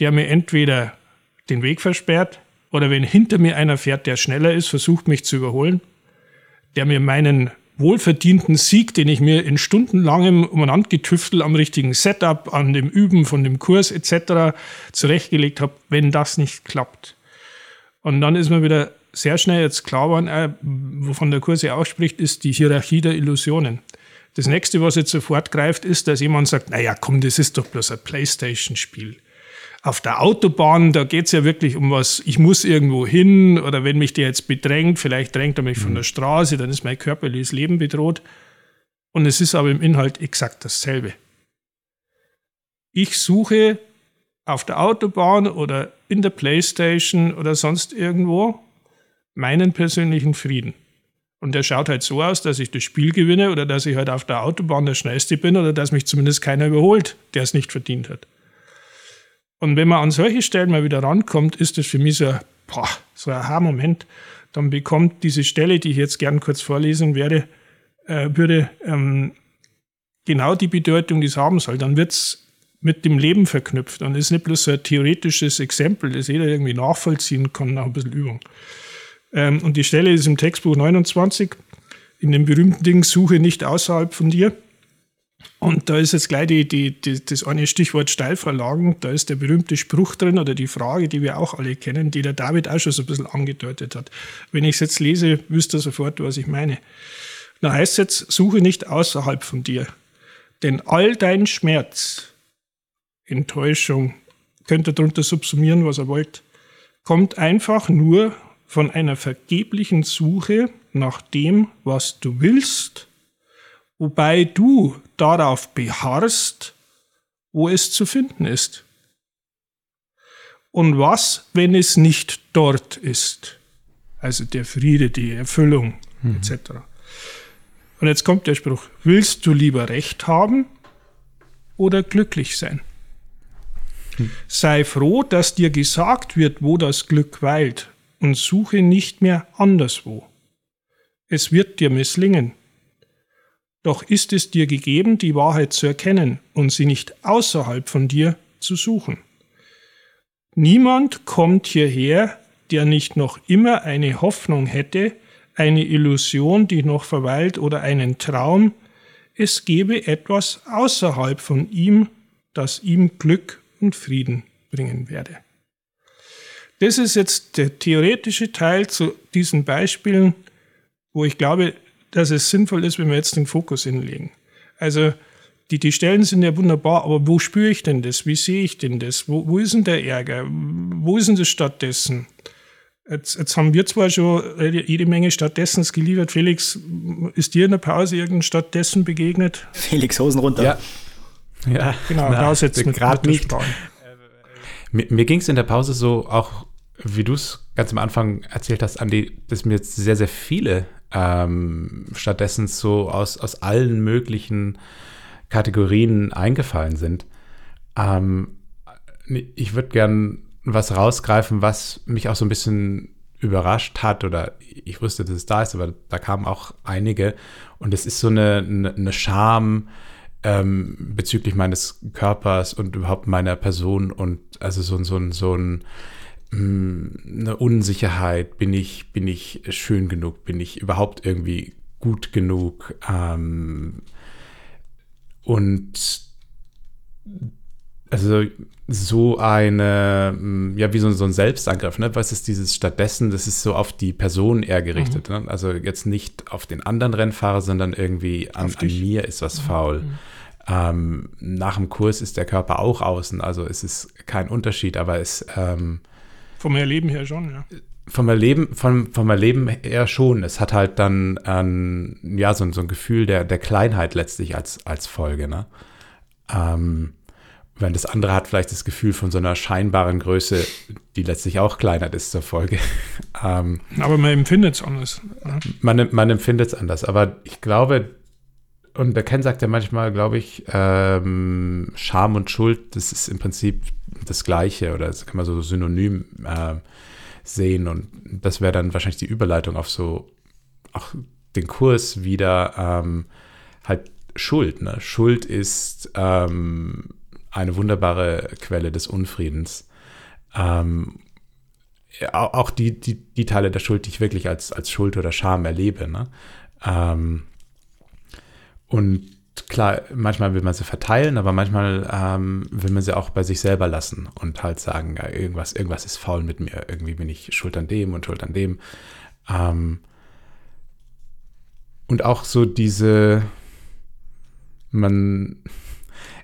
der mir entweder den Weg versperrt oder wenn hinter mir einer fährt, der schneller ist, versucht mich zu überholen, der mir meinen wohlverdienten Sieg, den ich mir in stundenlangem Umeinandergetüftel am richtigen Setup, an dem Üben von dem Kurs etc. zurechtgelegt habe, wenn das nicht klappt. Und dann ist mir wieder sehr schnell jetzt klar geworden, äh, wovon der Kurs ja auch spricht, ist die Hierarchie der Illusionen. Das nächste, was jetzt sofort greift, ist, dass jemand sagt, naja, komm, das ist doch bloß ein Playstation-Spiel auf der Autobahn, da geht es ja wirklich um was, ich muss irgendwo hin oder wenn mich der jetzt bedrängt, vielleicht drängt er mich mhm. von der Straße, dann ist mein körperliches Leben bedroht. Und es ist aber im Inhalt exakt dasselbe. Ich suche auf der Autobahn oder in der Playstation oder sonst irgendwo meinen persönlichen Frieden. Und der schaut halt so aus, dass ich das Spiel gewinne oder dass ich halt auf der Autobahn der Schnellste bin oder dass mich zumindest keiner überholt, der es nicht verdient hat. Und wenn man an solche Stellen mal wieder rankommt, ist das für mich so, boah, so ein Aha-Moment. Dann bekommt diese Stelle, die ich jetzt gern kurz vorlesen werde, äh, würde ähm, genau die Bedeutung, die es haben soll. Dann wird es mit dem Leben verknüpft und ist nicht bloß so ein theoretisches Exempel, das jeder irgendwie nachvollziehen kann nach ein bisschen Übung. Ähm, und die Stelle ist im Textbuch 29, in dem berühmten Ding, suche nicht außerhalb von dir. Und da ist jetzt gleich die, die, die, das eine Stichwort Steilverlagen. Da ist der berühmte Spruch drin oder die Frage, die wir auch alle kennen, die der David auch schon so ein bisschen angedeutet hat. Wenn ich es jetzt lese, wüsste er sofort, was ich meine. Da heißt es jetzt, suche nicht außerhalb von dir. Denn all dein Schmerz, Enttäuschung, könnt ihr darunter subsumieren, was er wollt, kommt einfach nur von einer vergeblichen Suche nach dem, was du willst wobei du darauf beharrst, wo es zu finden ist. Und was, wenn es nicht dort ist? Also der Friede, die Erfüllung mhm. etc. Und jetzt kommt der Spruch, willst du lieber Recht haben oder glücklich sein? Mhm. Sei froh, dass dir gesagt wird, wo das Glück weilt und suche nicht mehr anderswo. Es wird dir misslingen. Doch ist es dir gegeben, die Wahrheit zu erkennen und sie nicht außerhalb von dir zu suchen. Niemand kommt hierher, der nicht noch immer eine Hoffnung hätte, eine Illusion, die noch verweilt oder einen Traum, es gebe etwas außerhalb von ihm, das ihm Glück und Frieden bringen werde. Das ist jetzt der theoretische Teil zu diesen Beispielen, wo ich glaube, dass es sinnvoll ist, wenn wir jetzt den Fokus hinlegen. Also die, die Stellen sind ja wunderbar, aber wo spüre ich denn das? Wie sehe ich denn das? Wo, wo ist denn der Ärger? Wo ist denn das stattdessen? Jetzt, jetzt haben wir zwar schon jede Menge stattdessen geliefert. Felix, ist dir in der Pause irgendein stattdessen begegnet? Felix, Hosen runter. Ja. Ja, genau, Na, raus jetzt mit, mit nicht. Mir, mir ging es in der Pause so, auch wie du es ganz am Anfang erzählt hast, Andi, dass mir jetzt sehr, sehr viele ähm, stattdessen so aus, aus allen möglichen Kategorien eingefallen sind. Ähm, ich würde gern was rausgreifen, was mich auch so ein bisschen überrascht hat oder ich wusste, dass es da ist, aber da kamen auch einige und es ist so eine, eine, Scham ähm, bezüglich meines Körpers und überhaupt meiner Person und also so, so, so ein eine Unsicherheit, bin ich, bin ich schön genug, bin ich überhaupt irgendwie gut genug, ähm, und also so eine, mm, ja, wie so, so ein Selbstangriff, ne? Was ist dieses stattdessen? Das ist so auf die Person eher gerichtet. Mhm. Ne? Also jetzt nicht auf den anderen Rennfahrer, sondern irgendwie an, an mir ist was mhm. faul. Mhm. Ähm, nach dem Kurs ist der Körper auch außen, also es ist kein Unterschied, aber es ähm, vom Erleben her schon, ja. Vom Erleben, vom, vom Erleben her schon. Es hat halt dann ähm, ja so, so ein Gefühl der, der Kleinheit letztlich als, als Folge, ne? Ähm, Während das andere hat vielleicht das Gefühl von so einer scheinbaren Größe, die letztlich auch kleiner ist zur Folge. <laughs> ähm, aber man empfindet es anders. Ne? Man, man empfindet es anders. Aber ich glaube, und der Ken sagt ja manchmal, glaube ich, ähm, Scham und Schuld, das ist im Prinzip das Gleiche oder das kann man so synonym äh, sehen. Und das wäre dann wahrscheinlich die Überleitung auf so auch den Kurs wieder ähm, halt Schuld. Ne? Schuld ist ähm, eine wunderbare Quelle des Unfriedens. Ähm, auch die, die, die Teile der Schuld, die ich wirklich als, als Schuld oder Scham erlebe. Ne? Ähm, und klar, manchmal will man sie verteilen, aber manchmal ähm, will man sie auch bei sich selber lassen und halt sagen, ja, irgendwas, irgendwas ist faul mit mir, irgendwie bin ich schuld an dem und schuld an dem. Ähm, und auch so diese, man,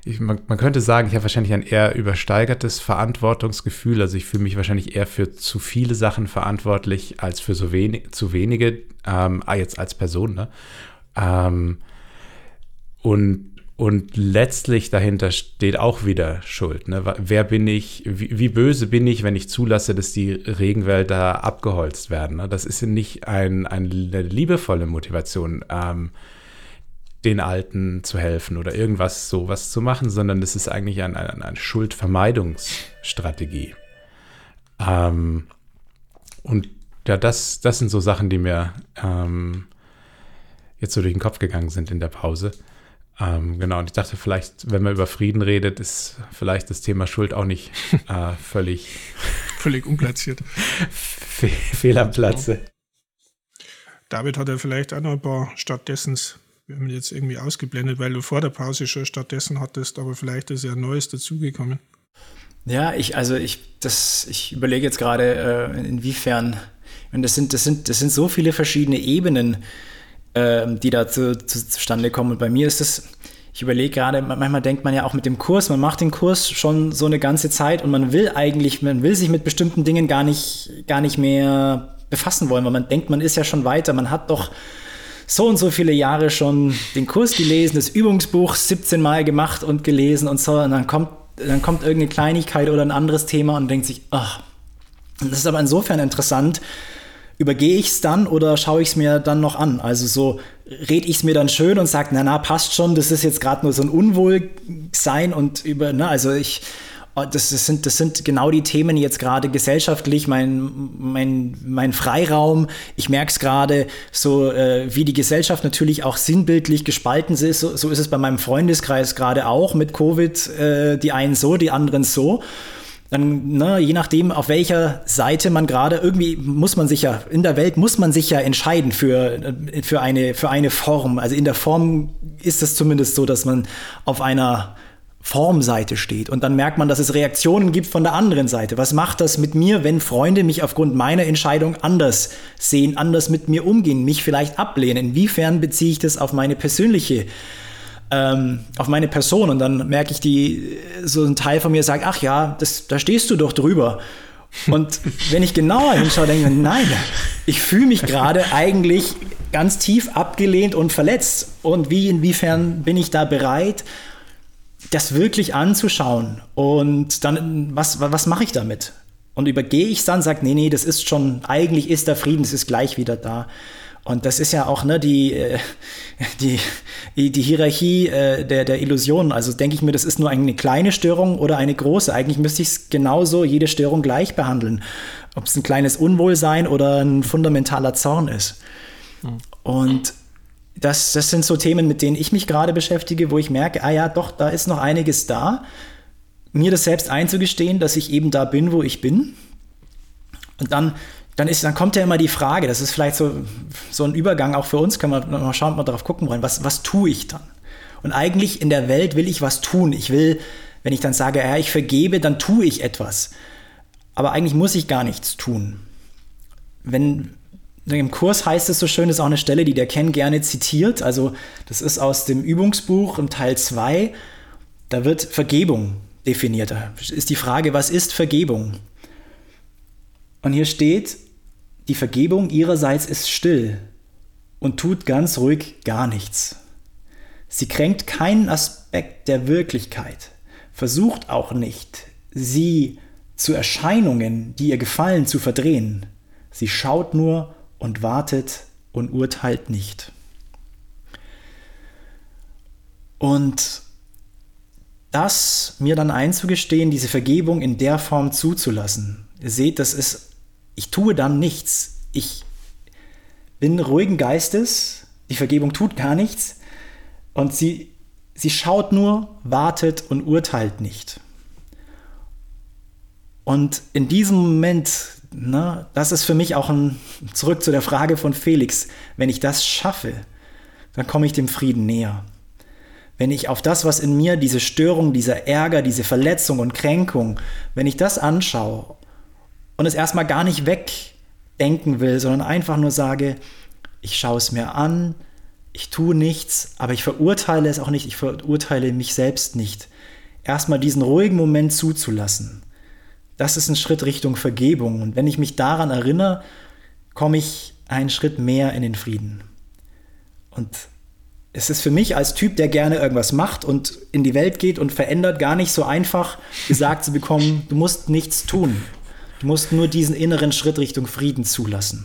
ich, man, man, könnte sagen, ich habe wahrscheinlich ein eher übersteigertes Verantwortungsgefühl. Also ich fühle mich wahrscheinlich eher für zu viele Sachen verantwortlich als für so wenig, zu wenige, ähm, ah, jetzt als Person. Ne? Ähm, und, und letztlich dahinter steht auch wieder Schuld. Ne? Wer bin ich, wie, wie, böse bin ich, wenn ich zulasse, dass die Regenwälder abgeholzt werden? Ne? Das ist nicht ein, eine liebevolle Motivation. Ähm, den Alten zu helfen oder irgendwas sowas zu machen, sondern das ist eigentlich eine, eine, eine Schuldvermeidungsstrategie. Ähm, und ja, das, das sind so Sachen, die mir ähm, jetzt so durch den Kopf gegangen sind in der Pause. Ähm, genau, und ich dachte, vielleicht, wenn man über Frieden redet, ist vielleicht das Thema Schuld auch nicht <laughs> äh, völlig. völlig unplatziert. <laughs> Fehl am Platze. David hat ja vielleicht auch noch ein paar stattdessens wir haben jetzt irgendwie ausgeblendet, weil du vor der Pause schon stattdessen hattest, aber vielleicht ist ja ein Neues dazugekommen. Ja, ich, also ich, das, ich überlege jetzt gerade, äh, inwiefern, und das sind, das sind, das sind so viele verschiedene Ebenen, äh, die da zu, zu, zustande kommen. Und bei mir ist das, ich überlege gerade, manchmal denkt man ja auch mit dem Kurs, man macht den Kurs schon so eine ganze Zeit und man will eigentlich, man will sich mit bestimmten Dingen gar nicht, gar nicht mehr befassen wollen, weil man denkt, man ist ja schon weiter, man hat doch so und so viele Jahre schon den Kurs gelesen, das Übungsbuch 17 Mal gemacht und gelesen und so. Und dann kommt, dann kommt irgendeine Kleinigkeit oder ein anderes Thema und denkt sich, ach, das ist aber insofern interessant. Übergehe ich es dann oder schaue ich es mir dann noch an? Also so rede ich es mir dann schön und sage, na na, passt schon, das ist jetzt gerade nur so ein Unwohlsein und über, ne, also ich, Oh, das, das, sind, das sind genau die Themen jetzt gerade gesellschaftlich, mein, mein, mein Freiraum. Ich merke es gerade, so äh, wie die Gesellschaft natürlich auch sinnbildlich gespalten ist. So, so ist es bei meinem Freundeskreis gerade auch mit Covid. Äh, die einen so, die anderen so. Dann, ne, je nachdem, auf welcher Seite man gerade, irgendwie muss man sich ja, in der Welt muss man sich ja entscheiden für, äh, für, eine, für eine Form. Also in der Form ist es zumindest so, dass man auf einer Formseite steht. Und dann merkt man, dass es Reaktionen gibt von der anderen Seite. Was macht das mit mir, wenn Freunde mich aufgrund meiner Entscheidung anders sehen, anders mit mir umgehen, mich vielleicht ablehnen? Inwiefern beziehe ich das auf meine persönliche, ähm, auf meine Person? Und dann merke ich, die, so ein Teil von mir sagt, ach ja, das, da stehst du doch drüber. Und <laughs> wenn ich genauer hinschaue, denke ich, nein, ich fühle mich gerade eigentlich ganz tief abgelehnt und verletzt. Und wie, inwiefern bin ich da bereit, das wirklich anzuschauen und dann, was, was mache ich damit? Und übergehe ich es dann, sage, nee, nee, das ist schon, eigentlich ist der Frieden, das ist gleich wieder da. Und das ist ja auch ne, die, äh, die, die Hierarchie äh, der, der Illusionen. Also denke ich mir, das ist nur eine kleine Störung oder eine große. Eigentlich müsste ich es genauso jede Störung gleich behandeln. Ob es ein kleines Unwohlsein oder ein fundamentaler Zorn ist. Mhm. Und das, das sind so Themen, mit denen ich mich gerade beschäftige, wo ich merke, ah ja, doch, da ist noch einiges da. Mir das selbst einzugestehen, dass ich eben da bin, wo ich bin. Und dann, dann, ist, dann kommt ja immer die Frage, das ist vielleicht so, so ein Übergang auch für uns, können wir mal schauen, wir darauf gucken wollen, was, was tue ich dann? Und eigentlich in der Welt will ich was tun. Ich will, wenn ich dann sage, ja, ich vergebe, dann tue ich etwas. Aber eigentlich muss ich gar nichts tun. Wenn im Kurs heißt es so schön, das ist auch eine Stelle, die der Ken gerne zitiert. Also, das ist aus dem Übungsbuch im Teil 2. Da wird Vergebung definiert. Da ist die Frage, was ist Vergebung? Und hier steht, die Vergebung ihrerseits ist still und tut ganz ruhig gar nichts. Sie kränkt keinen Aspekt der Wirklichkeit, versucht auch nicht, sie zu Erscheinungen, die ihr gefallen, zu verdrehen. Sie schaut nur und wartet und urteilt nicht. Und das mir dann einzugestehen, diese Vergebung in der Form zuzulassen. Ihr seht, das ist, ich tue dann nichts. Ich bin ruhigen Geistes, die Vergebung tut gar nichts und sie, sie schaut nur, wartet und urteilt nicht. Und in diesem Moment, ne, das ist für mich auch ein, zurück zu der Frage von Felix, wenn ich das schaffe, dann komme ich dem Frieden näher. Wenn ich auf das, was in mir, diese Störung, dieser Ärger, diese Verletzung und Kränkung, wenn ich das anschaue und es erstmal gar nicht wegdenken will, sondern einfach nur sage, ich schaue es mir an, ich tue nichts, aber ich verurteile es auch nicht, ich verurteile mich selbst nicht. Erstmal diesen ruhigen Moment zuzulassen. Das ist ein Schritt Richtung Vergebung. Und wenn ich mich daran erinnere, komme ich einen Schritt mehr in den Frieden. Und es ist für mich als Typ, der gerne irgendwas macht und in die Welt geht und verändert, gar nicht so einfach gesagt zu bekommen, du musst nichts tun. Du musst nur diesen inneren Schritt Richtung Frieden zulassen.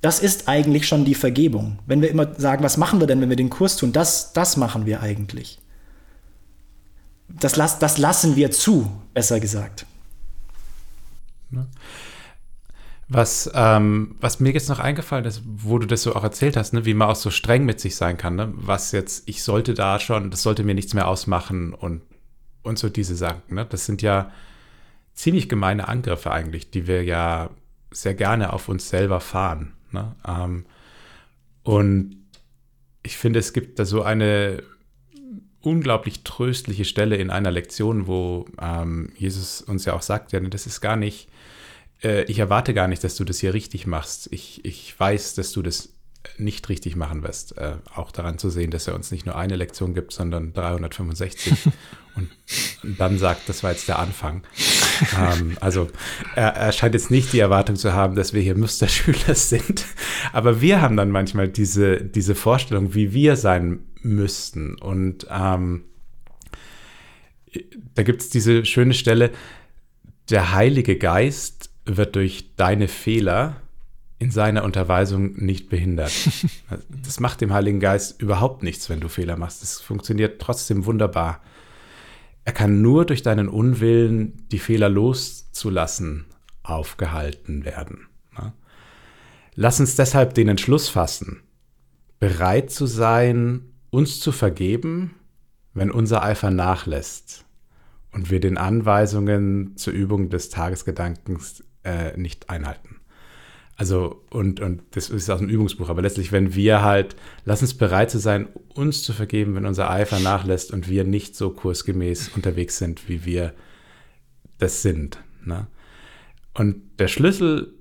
Das ist eigentlich schon die Vergebung. Wenn wir immer sagen, was machen wir denn, wenn wir den Kurs tun, das, das machen wir eigentlich. Das, las, das lassen wir zu, besser gesagt. Was, ähm, was mir jetzt noch eingefallen ist, wo du das so auch erzählt hast, ne, wie man auch so streng mit sich sein kann, ne? was jetzt, ich sollte da schon, das sollte mir nichts mehr ausmachen und, und so diese Sachen. Ne? Das sind ja ziemlich gemeine Angriffe eigentlich, die wir ja sehr gerne auf uns selber fahren. Ne? Ähm, und ich finde, es gibt da so eine unglaublich tröstliche Stelle in einer Lektion, wo ähm, Jesus uns ja auch sagt, ja, das ist gar nicht, äh, ich erwarte gar nicht, dass du das hier richtig machst. Ich, ich weiß, dass du das nicht richtig machen wirst. Äh, auch daran zu sehen, dass er uns nicht nur eine Lektion gibt, sondern 365 und, <laughs> und, dann sagt, das war jetzt der Anfang. ähm, also er, er, scheint jetzt nicht die Erwartung zu haben, dass wir hier Musterschüler <laughs> sind, aber wir haben dann manchmal diese, diese Vorstellung, wie wir sein müssten. Und ähm, da gibt es diese schöne Stelle, der Heilige Geist wird durch deine Fehler in seiner Unterweisung nicht behindert. <laughs> Das macht dem Heiligen Geist überhaupt nichts, wenn du Fehler machst. Das funktioniert trotzdem wunderbar. Er kann nur durch deinen Unwillen, die Fehler loszulassen, aufgehalten werden. Lass uns deshalb den Entschluss fassen, bereit zu sein, uns zu vergeben, wenn unser Eifer nachlässt und wir den Anweisungen zur Übung des Tagesgedankens äh, nicht einhalten. Also, und, und das ist aus dem Übungsbuch, aber letztlich, wenn wir halt, lass uns bereit zu sein, uns zu vergeben, wenn unser Eifer nachlässt und wir nicht so kursgemäß unterwegs sind, wie wir das sind. Ne? Und der Schlüssel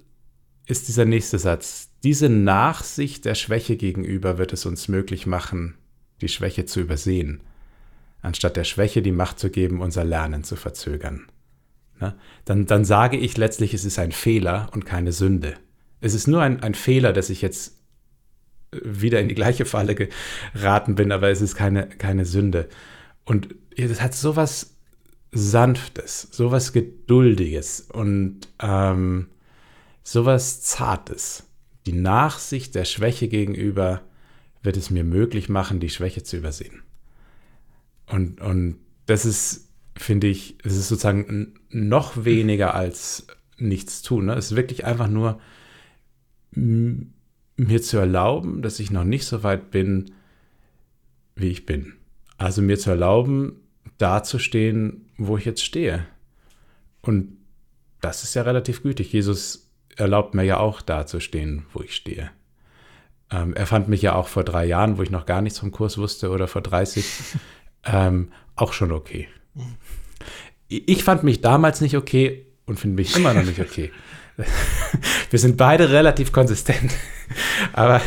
ist dieser nächste Satz. Diese Nachsicht der Schwäche gegenüber wird es uns möglich machen, die Schwäche zu übersehen, anstatt der Schwäche die Macht zu geben, unser Lernen zu verzögern. Ne? Dann, dann sage ich letztlich, es ist ein Fehler und keine Sünde es ist nur ein, ein Fehler, dass ich jetzt wieder in die gleiche Falle geraten bin, aber es ist keine, keine Sünde. Und es hat sowas Sanftes, sowas Geduldiges und ähm, sowas Zartes. Die Nachsicht der Schwäche gegenüber wird es mir möglich machen, die Schwäche zu übersehen. Und, und das ist, finde ich, es ist sozusagen noch weniger als nichts tun. Ne? Es ist wirklich einfach nur mir zu erlauben, dass ich noch nicht so weit bin, wie ich bin. Also mir zu erlauben, dazustehen, wo ich jetzt stehe. Und das ist ja relativ gütig. Jesus erlaubt mir ja auch dazustehen, wo ich stehe. Ähm, er fand mich ja auch vor drei Jahren, wo ich noch gar nichts vom Kurs wusste, oder vor 30, <laughs> ähm, auch schon okay. Ich fand mich damals nicht okay und finde mich immer noch nicht okay. <laughs> <laughs> Wir sind beide relativ konsistent, aber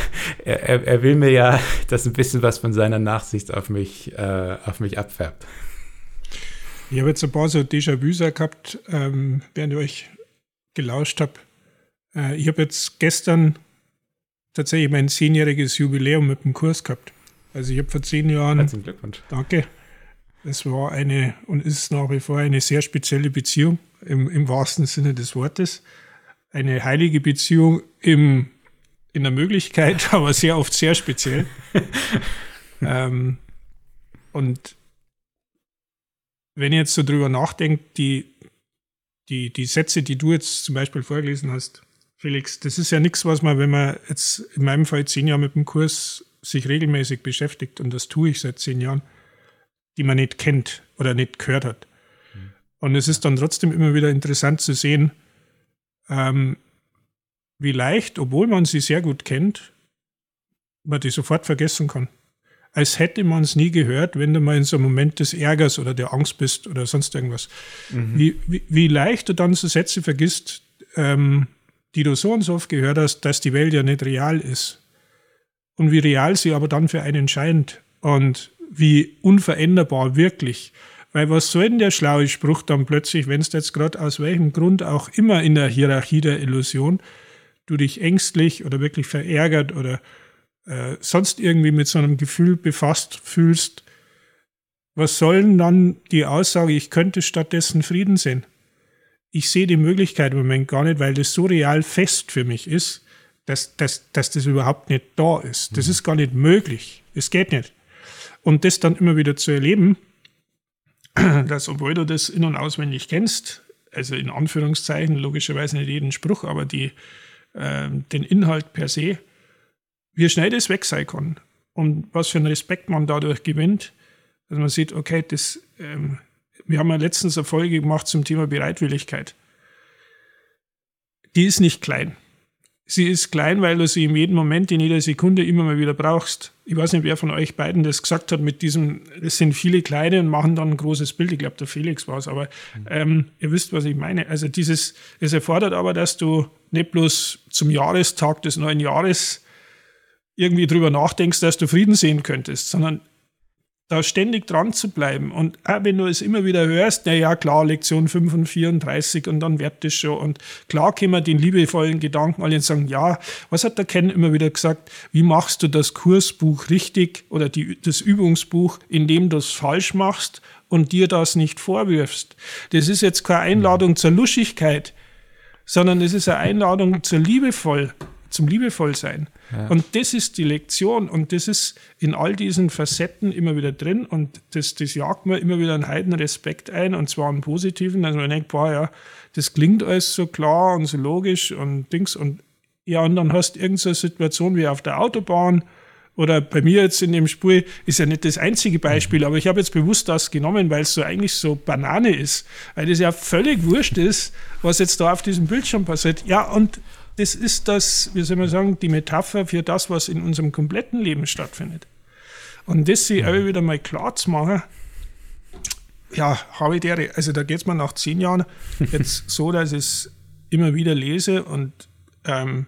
er, er, will mir ja, dass ein bisschen was von seiner Nachsicht auf mich, äh, auf mich abfärbt. Ich habe jetzt ein paar so Déjà-vus gehabt, ähm, während ich euch gelauscht habe. Äh, ich habe jetzt gestern tatsächlich mein zehnjähriges Jubiläum mit dem Kurs gehabt. Also ich habe vor zehn Jahren. Herzlichen Glückwunsch. Danke. Es war eine und ist nach wie vor eine sehr spezielle Beziehung im, im wahrsten Sinne des Wortes. Eine heilige Beziehung im, in der Möglichkeit, <laughs> aber sehr oft sehr speziell. <laughs> ähm, und wenn ich jetzt so drüber nachdenke, die, die, die Sätze, die du jetzt zum Beispiel vorgelesen hast, Felix, das ist ja nichts, was man, wenn man jetzt in meinem Fall zehn Jahre mit dem Kurs sich regelmäßig beschäftigt, und das tue ich seit zehn Jahren, die man nicht kennt oder nicht gehört hat. Mhm. Und es ist dann trotzdem immer wieder interessant zu sehen, ähm, wie leicht, obwohl man sie sehr gut kennt, man die sofort vergessen kann. Als hätte man es nie gehört, wenn du mal in so einem Moment des Ärgers oder der Angst bist oder sonst irgendwas. Mhm. Wie, wie, wie, leicht du dann so Sätze vergisst, ähm, die du so und so oft gehört hast, dass die Welt ja nicht real ist. Und wie real sie aber dann für einen scheint und wie unveränderbar wirklich. Weil was soll denn der schlaue Spruch dann plötzlich, wenn es jetzt gerade aus welchem Grund auch immer in der Hierarchie der Illusion du dich ängstlich oder wirklich verärgert oder äh, sonst irgendwie mit so einem Gefühl befasst fühlst, was soll denn dann die Aussage, ich könnte stattdessen Frieden sehen? ich sehe die Möglichkeit im Moment gar nicht, weil das so real fest für mich ist, dass, dass, dass das überhaupt nicht da ist. Das mhm. ist gar nicht möglich. Es geht nicht. Und das dann immer wieder zu erleben, <clears throat> dass obwohl du das in- und auswendig kennst, also in Anführungszeichen, logischerweise nicht jeden Spruch, aber die, äh, den Inhalt per se, wie schnell das weg sein kann und was für einen Respekt man dadurch gewinnt, dass man sieht, okay, das ähm, wir haben ja letztens eine Folge gemacht zum Thema Bereitwilligkeit. Die ist nicht klein. Sie ist klein, weil du sie in jedem Moment, in jeder Sekunde immer mal wieder brauchst. Ich weiß nicht, wer von euch beiden das gesagt hat mit diesem, es sind viele kleine und machen dann ein großes Bild. Ich glaube, der Felix war es, aber ähm, ihr wisst, was ich meine. Also dieses, es erfordert aber, dass du nicht bloß zum Jahrestag des neuen Jahres irgendwie drüber nachdenkst, dass du Frieden sehen könntest, sondern da ständig dran zu bleiben. Und auch wenn du es immer wieder hörst, na ja, klar, Lektion 5 und 34 und dann wird das schon. Und klar können wir den liebevollen Gedanken alle sagen, ja, was hat der Ken immer wieder gesagt? Wie machst du das Kursbuch richtig oder die, das Übungsbuch, indem du es falsch machst und dir das nicht vorwirfst? Das ist jetzt keine Einladung zur Luschigkeit, sondern es ist eine Einladung zur liebevoll, zum liebevoll sein. Und das ist die Lektion und das ist in all diesen Facetten immer wieder drin und das, das jagt mir immer wieder einen heiden Respekt ein und zwar einen positiven, also man denkt, boah, ja, das klingt alles so klar und so logisch und Dings und ja, und dann hast du irgendeine Situation wie auf der Autobahn oder bei mir jetzt in dem Spiel ist ja nicht das einzige Beispiel, aber ich habe jetzt bewusst das genommen, weil es so eigentlich so Banane ist, weil das ja völlig wurscht ist, was jetzt da auf diesem Bildschirm passiert. Ja, und das ist das, wie soll man sagen, die Metapher für das, was in unserem kompletten Leben stattfindet. Und das sich auch wieder mal klar zu machen, ja, habe ich der, also da geht es mir nach zehn Jahren jetzt <laughs> so, dass ich es immer wieder lese und ähm,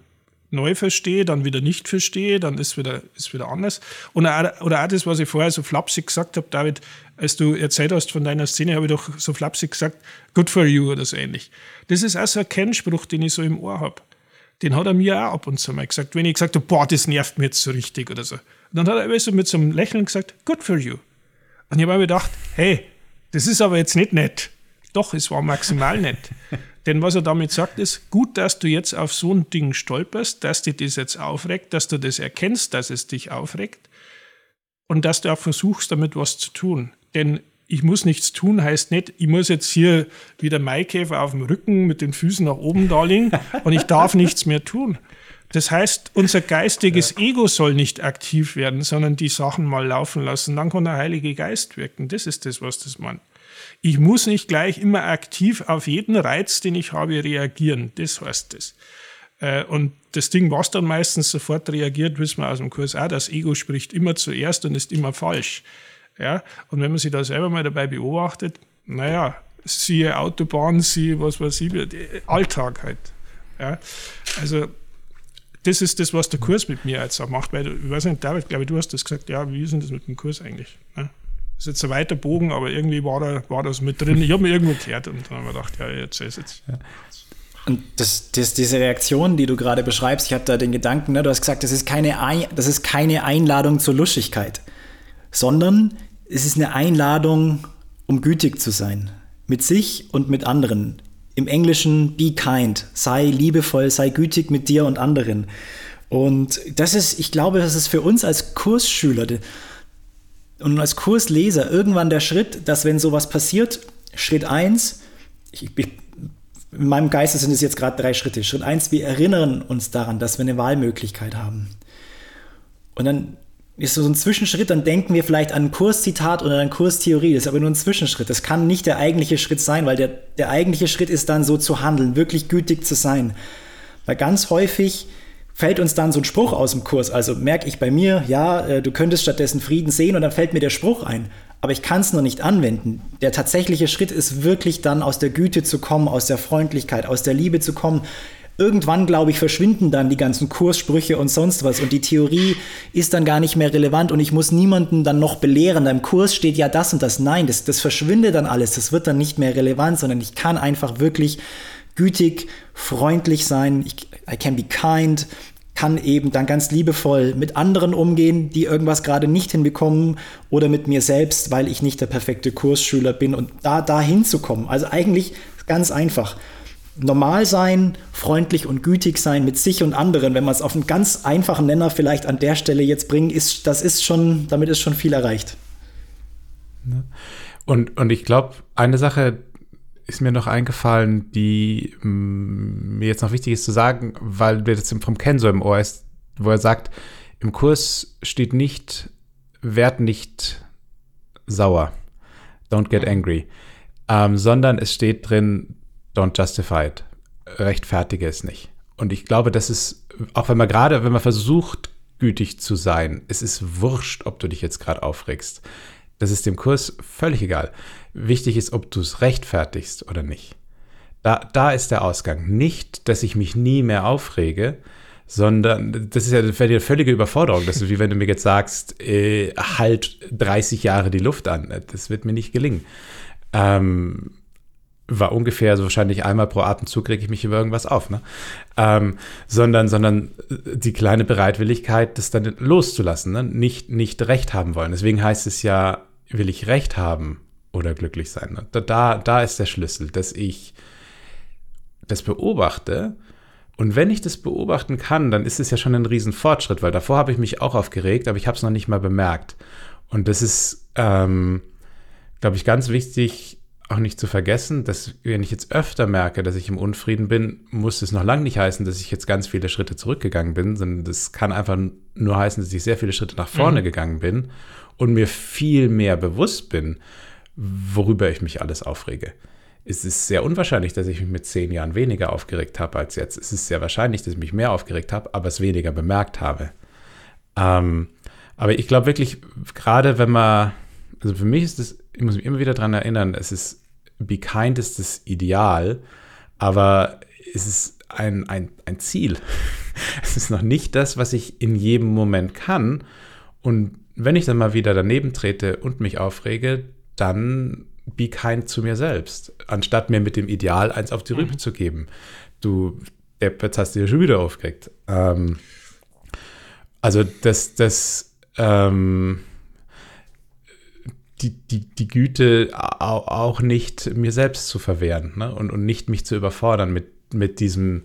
neu verstehe, dann wieder nicht verstehe, dann ist wieder, ist wieder anders. Und auch, oder auch das, was ich vorher so flapsig gesagt habe, David, als du erzählt hast von deiner Szene, habe ich doch so flapsig gesagt, good for you oder so ähnlich. Das ist auch so ein Kennspruch, den ich so im Ohr habe den hat er mir auch ab und zu mal gesagt, wenn ich gesagt habe, boah, das nervt mir jetzt so richtig oder so. Und dann hat er so mit so einem Lächeln gesagt, good for you. Und ich habe mir gedacht, hey, das ist aber jetzt nicht nett. Doch, es war maximal nett. <laughs> Denn was er damit sagt, ist, gut, dass du jetzt auf so ein Ding stolperst, dass dich das jetzt aufregt, dass du das erkennst, dass es dich aufregt und dass du auch versuchst, damit was zu tun. Denn ich muss nichts tun, heißt nicht, ich muss jetzt hier wie der Maikäfer auf dem Rücken mit den Füßen nach oben da liegen <laughs> und ich darf nichts mehr tun. Das heißt, unser geistiges ja. Ego soll nicht aktiv werden, sondern die Sachen mal laufen lassen. Dann kann der Heilige Geist wirken. Das ist das, was das meint. Ich muss nicht gleich immer aktiv auf jeden Reiz, den ich habe, reagieren. Das heißt das. Äh, und das Ding, was dann meistens sofort reagiert, wissen wir aus dem Kurs auch, das Ego spricht immer zuerst und ist immer falsch. Ja? Und wenn man sich da selber mal dabei beobachtet, naja, siehe Autobahn, siehe was weiß ich, Alltag halt. Ja? Also das ist das, was der Kurs mit mir jetzt auch macht, weil, ich weiß nicht, David, glaube ich, du hast das gesagt, ja, wie ist denn das mit dem Kurs eigentlich? Ja? Das ist jetzt ein weiter Bogen, aber irgendwie war, da, war das mit drin. Ich habe mir irgendwo gehört und dann habe ich gedacht, ja, jetzt ist jetzt. Ja. Und das, das, diese Reaktion, die du gerade beschreibst, ich habe da den Gedanken, ne, du hast gesagt, das ist, keine Ein, das ist keine Einladung zur Luschigkeit, sondern es ist eine Einladung, um gütig zu sein. Mit sich und mit anderen. Im Englischen be kind, sei liebevoll, sei gütig mit dir und anderen. Und das ist, ich glaube, das ist für uns als Kursschüler und als Kursleser irgendwann der Schritt, dass wenn sowas passiert, Schritt 1, ich, ich in meinem Geiste sind es jetzt gerade drei Schritte. Schritt eins, wir erinnern uns daran, dass wir eine Wahlmöglichkeit haben. Und dann ist so ein Zwischenschritt, dann denken wir vielleicht an ein Kurszitat oder an Kurstheorie. Das ist aber nur ein Zwischenschritt. Das kann nicht der eigentliche Schritt sein, weil der, der eigentliche Schritt ist dann so zu handeln, wirklich gütig zu sein. Weil ganz häufig fällt uns dann so ein Spruch aus dem Kurs. Also merke ich bei mir, ja, äh, du könntest stattdessen Frieden sehen und dann fällt mir der Spruch ein aber ich kann es noch nicht anwenden. Der tatsächliche Schritt ist wirklich dann aus der Güte zu kommen, aus der Freundlichkeit, aus der Liebe zu kommen. Irgendwann, glaube ich, verschwinden dann die ganzen Kurssprüche und sonst was und die Theorie ist dann gar nicht mehr relevant und ich muss niemanden dann noch belehren. Im Kurs steht ja das und das. Nein, das, das verschwindet dann alles. Das wird dann nicht mehr relevant, sondern ich kann einfach wirklich gütig, freundlich sein. Ich, I can be kind kann eben dann ganz liebevoll mit anderen umgehen, die irgendwas gerade nicht hinbekommen oder mit mir selbst, weil ich nicht der perfekte Kursschüler bin und da dahin zu kommen. Also eigentlich ganz einfach. Normal sein, freundlich und gütig sein mit sich und anderen, wenn man es auf einen ganz einfachen Nenner vielleicht an der Stelle jetzt bringt, ist, das ist schon, damit ist schon viel erreicht. Und, und ich glaube, eine Sache, ist mir noch eingefallen, die mm, mir jetzt noch wichtig ist zu sagen, weil wir das vom Ken so im Ohr ist, wo er sagt, im Kurs steht nicht, werd nicht sauer, don't get angry, ähm, sondern es steht drin, don't justify it, rechtfertige es nicht. Und ich glaube, das ist, auch wenn man gerade, wenn man versucht, gütig zu sein, es ist wurscht, ob du dich jetzt gerade aufregst. Das ist dem Kurs völlig egal. Wichtig ist, ob du es rechtfertigst oder nicht. Da, da ist der Ausgang. Nicht, dass ich mich nie mehr aufrege, sondern das ist ja eine völlige Überforderung. Das ist wie wenn du mir jetzt sagst, äh, halt 30 Jahre die Luft an. Das wird mir nicht gelingen. Ähm, war ungefähr so wahrscheinlich einmal pro Atemzug reg ich mich über irgendwas auf, ne? Ähm, sondern, sondern die kleine Bereitwilligkeit, das dann loszulassen, ne? nicht, nicht recht haben wollen. Deswegen heißt es ja, will ich recht haben oder glücklich sein. Da, da, da ist der Schlüssel, dass ich das beobachte. Und wenn ich das beobachten kann, dann ist es ja schon ein Riesenfortschritt, weil davor habe ich mich auch aufgeregt, aber ich habe es noch nicht mal bemerkt. Und das ist, ähm, glaube ich, ganz wichtig, auch nicht zu vergessen, dass wenn ich jetzt öfter merke, dass ich im Unfrieden bin, muss es noch lange nicht heißen, dass ich jetzt ganz viele Schritte zurückgegangen bin, sondern das kann einfach nur heißen, dass ich sehr viele Schritte nach vorne mhm. gegangen bin und mir viel mehr bewusst bin, worüber ich mich alles aufrege. Es ist sehr unwahrscheinlich, dass ich mich mit zehn Jahren weniger aufgeregt habe als jetzt. Es ist sehr wahrscheinlich, dass ich mich mehr aufgeregt habe, aber es weniger bemerkt habe. Ähm, aber ich glaube wirklich, gerade wenn man, also für mich ist es, ich muss mich immer wieder daran erinnern, es ist, be kind ist das Ideal, aber es ist ein, ein, ein Ziel. <laughs> Es ist noch nicht das, was ich in jedem Moment kann. Und wenn ich dann mal wieder daneben trete und mich aufrege, dann be kind zu mir selbst, anstatt mir mit dem Ideal eins auf die Rübe mhm. zu geben. Du, jetzt hast du dir schon wieder aufgeregt. Ähm, also das, das, ähm, die, die, die Güte auch nicht mir selbst zu verwehren ne? und, und nicht mich zu überfordern mit, mit diesem,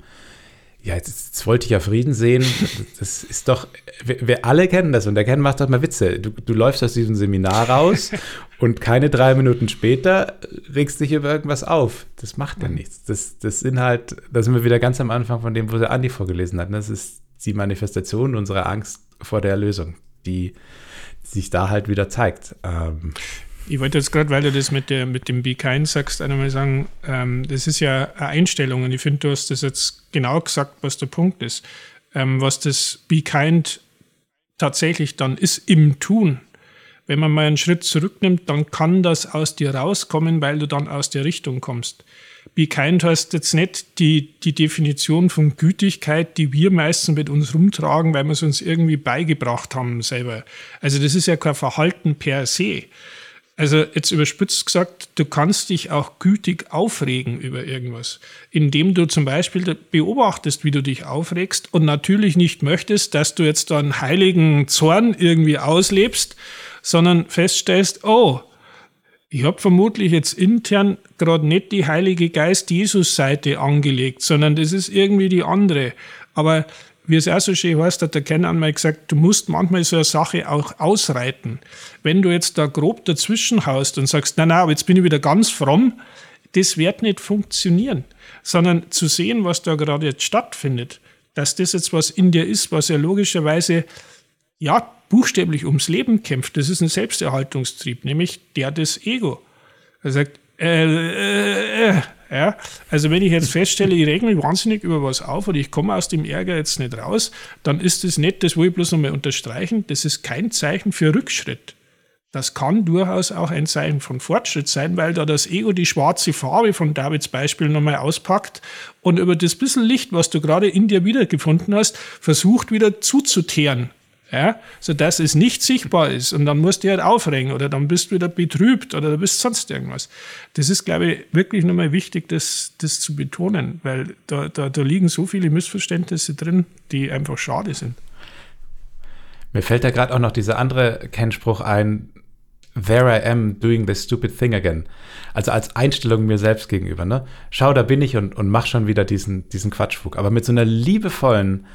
ja, jetzt, jetzt, wollte ich ja Frieden sehen. <laughs> Das ist doch, wir, wir, alle kennen das und der Ken macht doch mal Witze. Du, du läufst aus diesem Seminar raus <laughs> und keine drei Minuten später regst dich über irgendwas auf. Das macht ja nichts. Das, das sind halt, da sind wir wieder ganz am Anfang von dem, wo der Andi vorgelesen hat. Das ist die Manifestation unserer Angst vor der Erlösung, die sich da halt wieder zeigt. Ähm, Ich wollte jetzt gerade, weil du das mit, der, mit dem Be Kind sagst, einmal sagen, ähm, das ist ja eine Einstellung und ich finde, du hast das jetzt genau gesagt, was der Punkt ist. Ähm, was das Be Kind tatsächlich dann ist im Tun. Wenn man mal einen Schritt zurücknimmt, dann kann das aus dir rauskommen, weil du dann aus der Richtung kommst. Be kind heißt jetzt nicht die, die Definition von Gütigkeit, die wir meistens mit uns rumtragen, weil wir es uns irgendwie beigebracht haben selber. Also das ist ja kein Verhalten per se. Also jetzt überspitzt gesagt, du kannst dich auch gütig aufregen über irgendwas, indem du zum Beispiel beobachtest, wie du dich aufregst und natürlich nicht möchtest, dass du jetzt einen heiligen Zorn irgendwie auslebst, sondern feststellst, oh, ich habe vermutlich jetzt intern gerade nicht die Heilige Geist-Jesus-Seite angelegt, sondern das ist irgendwie die andere. Aber wie es auch so schön heißt, hat der Ken einmal gesagt, du musst manchmal so eine Sache auch ausreiten. Wenn du jetzt da grob dazwischen haust und sagst, nein, nein, jetzt bin ich wieder ganz fromm, das wird nicht funktionieren. Sondern zu sehen, was da gerade jetzt stattfindet, dass das jetzt was in dir ist, was ja logischerweise, ja, buchstäblich ums Leben kämpft, das ist ein Selbsterhaltungstrieb, nämlich der des Ego. Er sagt, äh, äh, äh, ja, also wenn ich jetzt feststelle, ich reg mich wahnsinnig über was auf und ich komme aus dem Ärger jetzt nicht raus, dann ist das nicht, das will ich bloß nochmal unterstreichen, das ist kein Zeichen für Rückschritt. Das kann durchaus auch ein Zeichen von Fortschritt sein, weil da das Ego die schwarze Farbe von Davids Beispiel nochmal auspackt und über das bisschen Licht, was du gerade in dir wiedergefunden hast, versucht wieder zuzuteeren ja, sodass es nicht sichtbar ist. Und dann musst du halt aufregen oder dann bist du wieder betrübt oder du bist sonst irgendwas. Das ist, glaube ich, wirklich nochmal wichtig, das, das zu betonen, weil da, da, da liegen so viele Missverständnisse drin, die einfach schade sind. Mir fällt da gerade auch noch dieser andere Kennspruch ein, There I am doing this stupid thing again. Also als Einstellung mir selbst gegenüber. Ne? Schau, da bin ich und, und mach schon wieder diesen, diesen Quatschfug. Aber mit so einer liebevollen,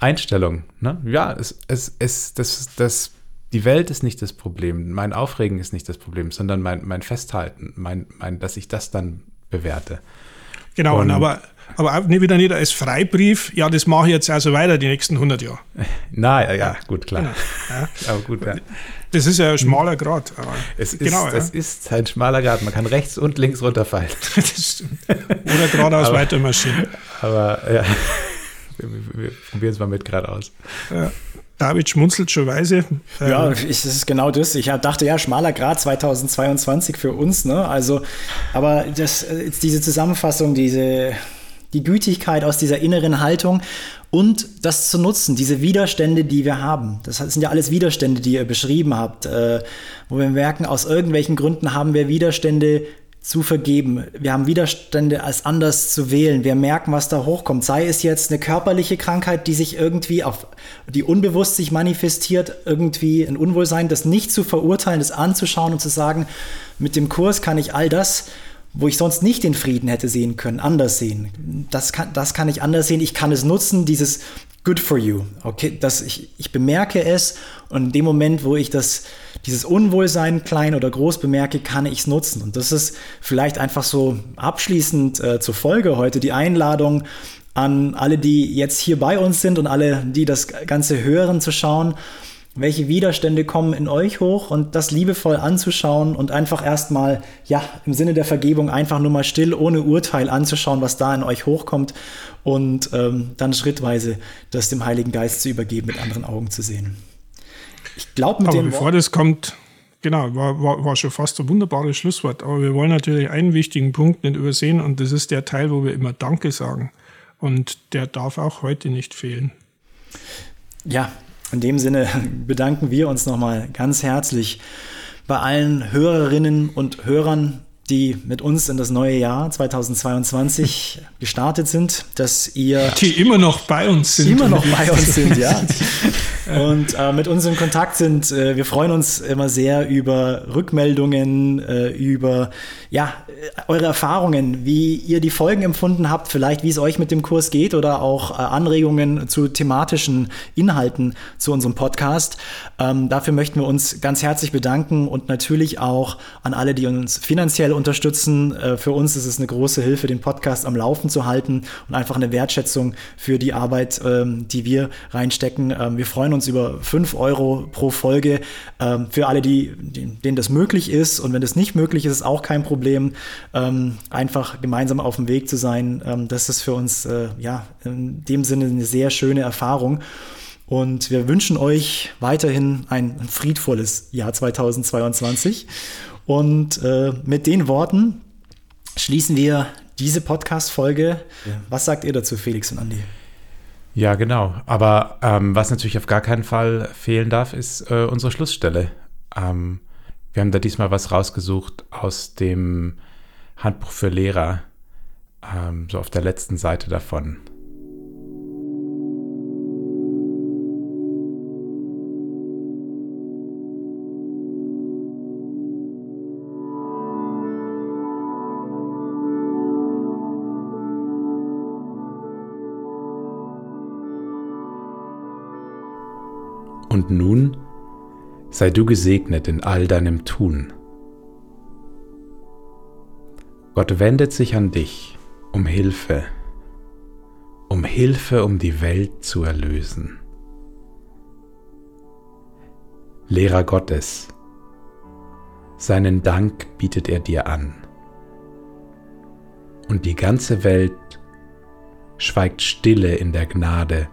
Einstellung. Ne? Ja, es, es, es, das, das, die Welt ist nicht das Problem, mein Aufregen ist nicht das Problem, sondern mein, mein Festhalten, mein, mein, dass ich das dann bewerte. Genau, und, aber, aber auch wieder nicht als Freibrief, ja, das mache ich jetzt also weiter die nächsten 100 Jahre. <laughs> Na, ja, ja gut, klar. Genau, ja. <laughs> aber gut, ja. Das ist ja ein schmaler Grad. es ist, genau, das ja. ist ein schmaler Grad. Man kann rechts und links runterfallen. <laughs> Oder geradeaus weiter marschieren. Aber ja. Wir, wir probieren es mal mit geradeaus. Ja. David schmunzelt schon weise. Ja, ich, das ist genau das. Ich dachte ja, schmaler Grad 2022 für uns, ne? Also, aber das, äh, diese Zusammenfassung, diese, die Gütigkeit aus dieser inneren Haltung und das zu nutzen, diese Widerstände, die wir haben. Das sind ja alles Widerstände, die ihr beschrieben habt, äh, wo wir merken, aus irgendwelchen Gründen haben wir Widerstände, zu vergeben. Wir haben Widerstände als anders zu wählen. Wir merken, was da hochkommt. Sei es jetzt eine körperliche Krankheit, die sich irgendwie auf, die unbewusst sich manifestiert, irgendwie ein Unwohlsein, das nicht zu verurteilen, das anzuschauen und zu sagen, mit dem Kurs kann ich all das, wo ich sonst nicht den Frieden hätte sehen können, anders sehen. Das kann, das kann ich anders sehen. Ich kann es nutzen, dieses good for you. Okay, dass ich, ich bemerke es und in dem Moment, wo ich das, dieses Unwohlsein klein oder groß bemerke, kann ich es nutzen. Und das ist vielleicht einfach so abschließend äh, zur Folge heute die Einladung an alle, die jetzt hier bei uns sind und alle, die das Ganze hören, zu schauen, welche Widerstände kommen in euch hoch und das liebevoll anzuschauen und einfach erstmal, ja, im Sinne der Vergebung einfach nur mal still, ohne Urteil anzuschauen, was da in euch hochkommt und ähm, dann schrittweise das dem Heiligen Geist zu übergeben, mit anderen Augen zu sehen. Ich glaube, mit Aber dem bevor Wort das kommt, genau, war, war, war schon fast ein wunderbares Schlusswort. Aber wir wollen natürlich einen wichtigen Punkt nicht übersehen und das ist der Teil, wo wir immer Danke sagen. Und der darf auch heute nicht fehlen. Ja, in dem Sinne <laughs> bedanken wir uns nochmal ganz herzlich bei allen Hörerinnen und Hörern, die mit uns in das neue Jahr 2022 <laughs> gestartet sind, dass ihr. Die immer noch bei uns sind. Immer noch bei uns <laughs> sind, ja. und äh, mit uns in Kontakt sind. Äh, wir freuen uns immer sehr über Rückmeldungen, äh, über ja, eure Erfahrungen, wie ihr die Folgen empfunden habt, vielleicht wie es euch mit dem Kurs geht oder auch äh, Anregungen zu thematischen Inhalten zu unserem Podcast. Ähm, dafür möchten wir uns ganz herzlich bedanken und natürlich auch an alle, die uns finanziell unterstützen. Äh, für uns ist es eine große Hilfe, den Podcast am Laufen zu halten und einfach eine Wertschätzung für die Arbeit, ähm, die wir reinstecken. Ähm, wir freuen uns über 5 Euro pro Folge. Ähm, für alle, die, denen das möglich ist und wenn das nicht möglich ist, ist auch kein Problem. Einfach gemeinsam auf dem Weg zu sein, das ist für uns äh, ja in dem Sinne eine sehr schöne Erfahrung. Und wir wünschen euch weiterhin ein friedvolles Jahr 2022. Und äh, mit den Worten schließen wir diese Podcast-Folge. Ja. Was sagt ihr dazu, Felix und Andi? Ja, genau. Aber ähm, was natürlich auf gar keinen Fall fehlen darf, ist äh, unsere Schlussstelle. Ähm, wir haben da diesmal was rausgesucht aus dem Handbuch für Lehrer, ähm, so auf der letzten Seite davon. Und nun sei du gesegnet in all deinem Tun. Gott wendet sich an dich um Hilfe, um Hilfe, um die Welt zu erlösen. Lehrer Gottes, seinen Dank bietet er dir an. Und die ganze Welt schweigt stille in der Gnade,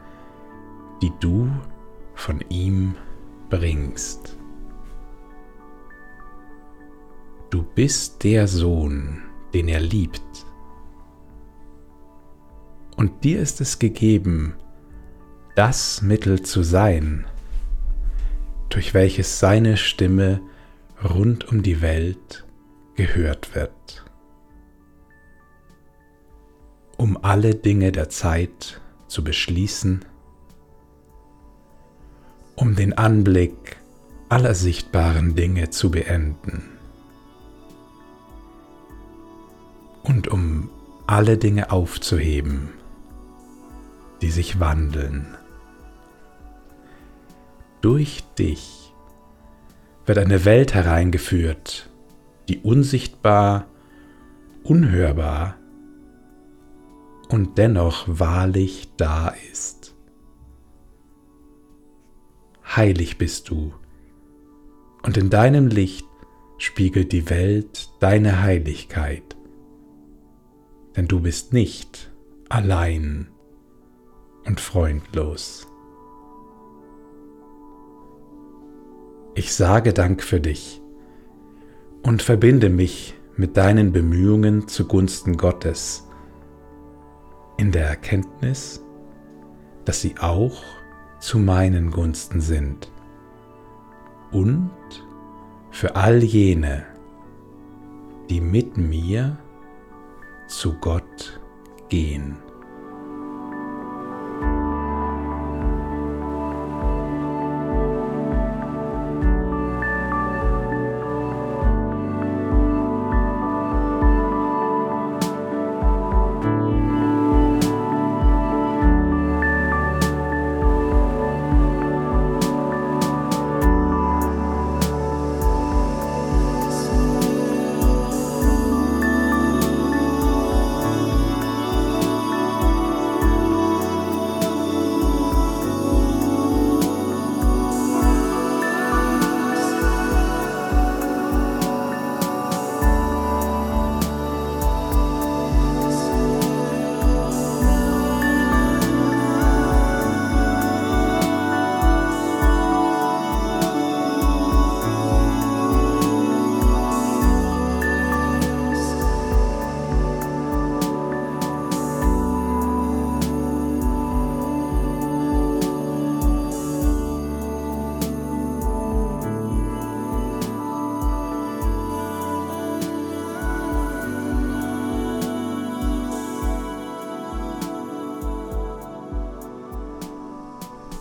die du von ihm bringst. Du bist der Sohn, den er liebt. Und dir ist es gegeben, das Mittel zu sein, durch welches seine Stimme rund um die Welt gehört wird. Um alle Dinge der Zeit zu beschließen, um den Anblick aller sichtbaren Dinge zu beenden und um alle Dinge aufzuheben, die sich wandeln. Durch dich wird eine Welt hereingeführt, die unsichtbar, unhörbar und dennoch wahrlich da ist. Heilig bist du, und in deinem Licht spiegelt die Welt deine Heiligkeit, denn du bist nicht allein und freundlos. Ich sage Dank für dich und verbinde mich mit deinen Bemühungen zugunsten Gottes in der Erkenntnis, dass sie auch zu meinen Gunsten sind und für all jene, die mit mir zu Gott gehen.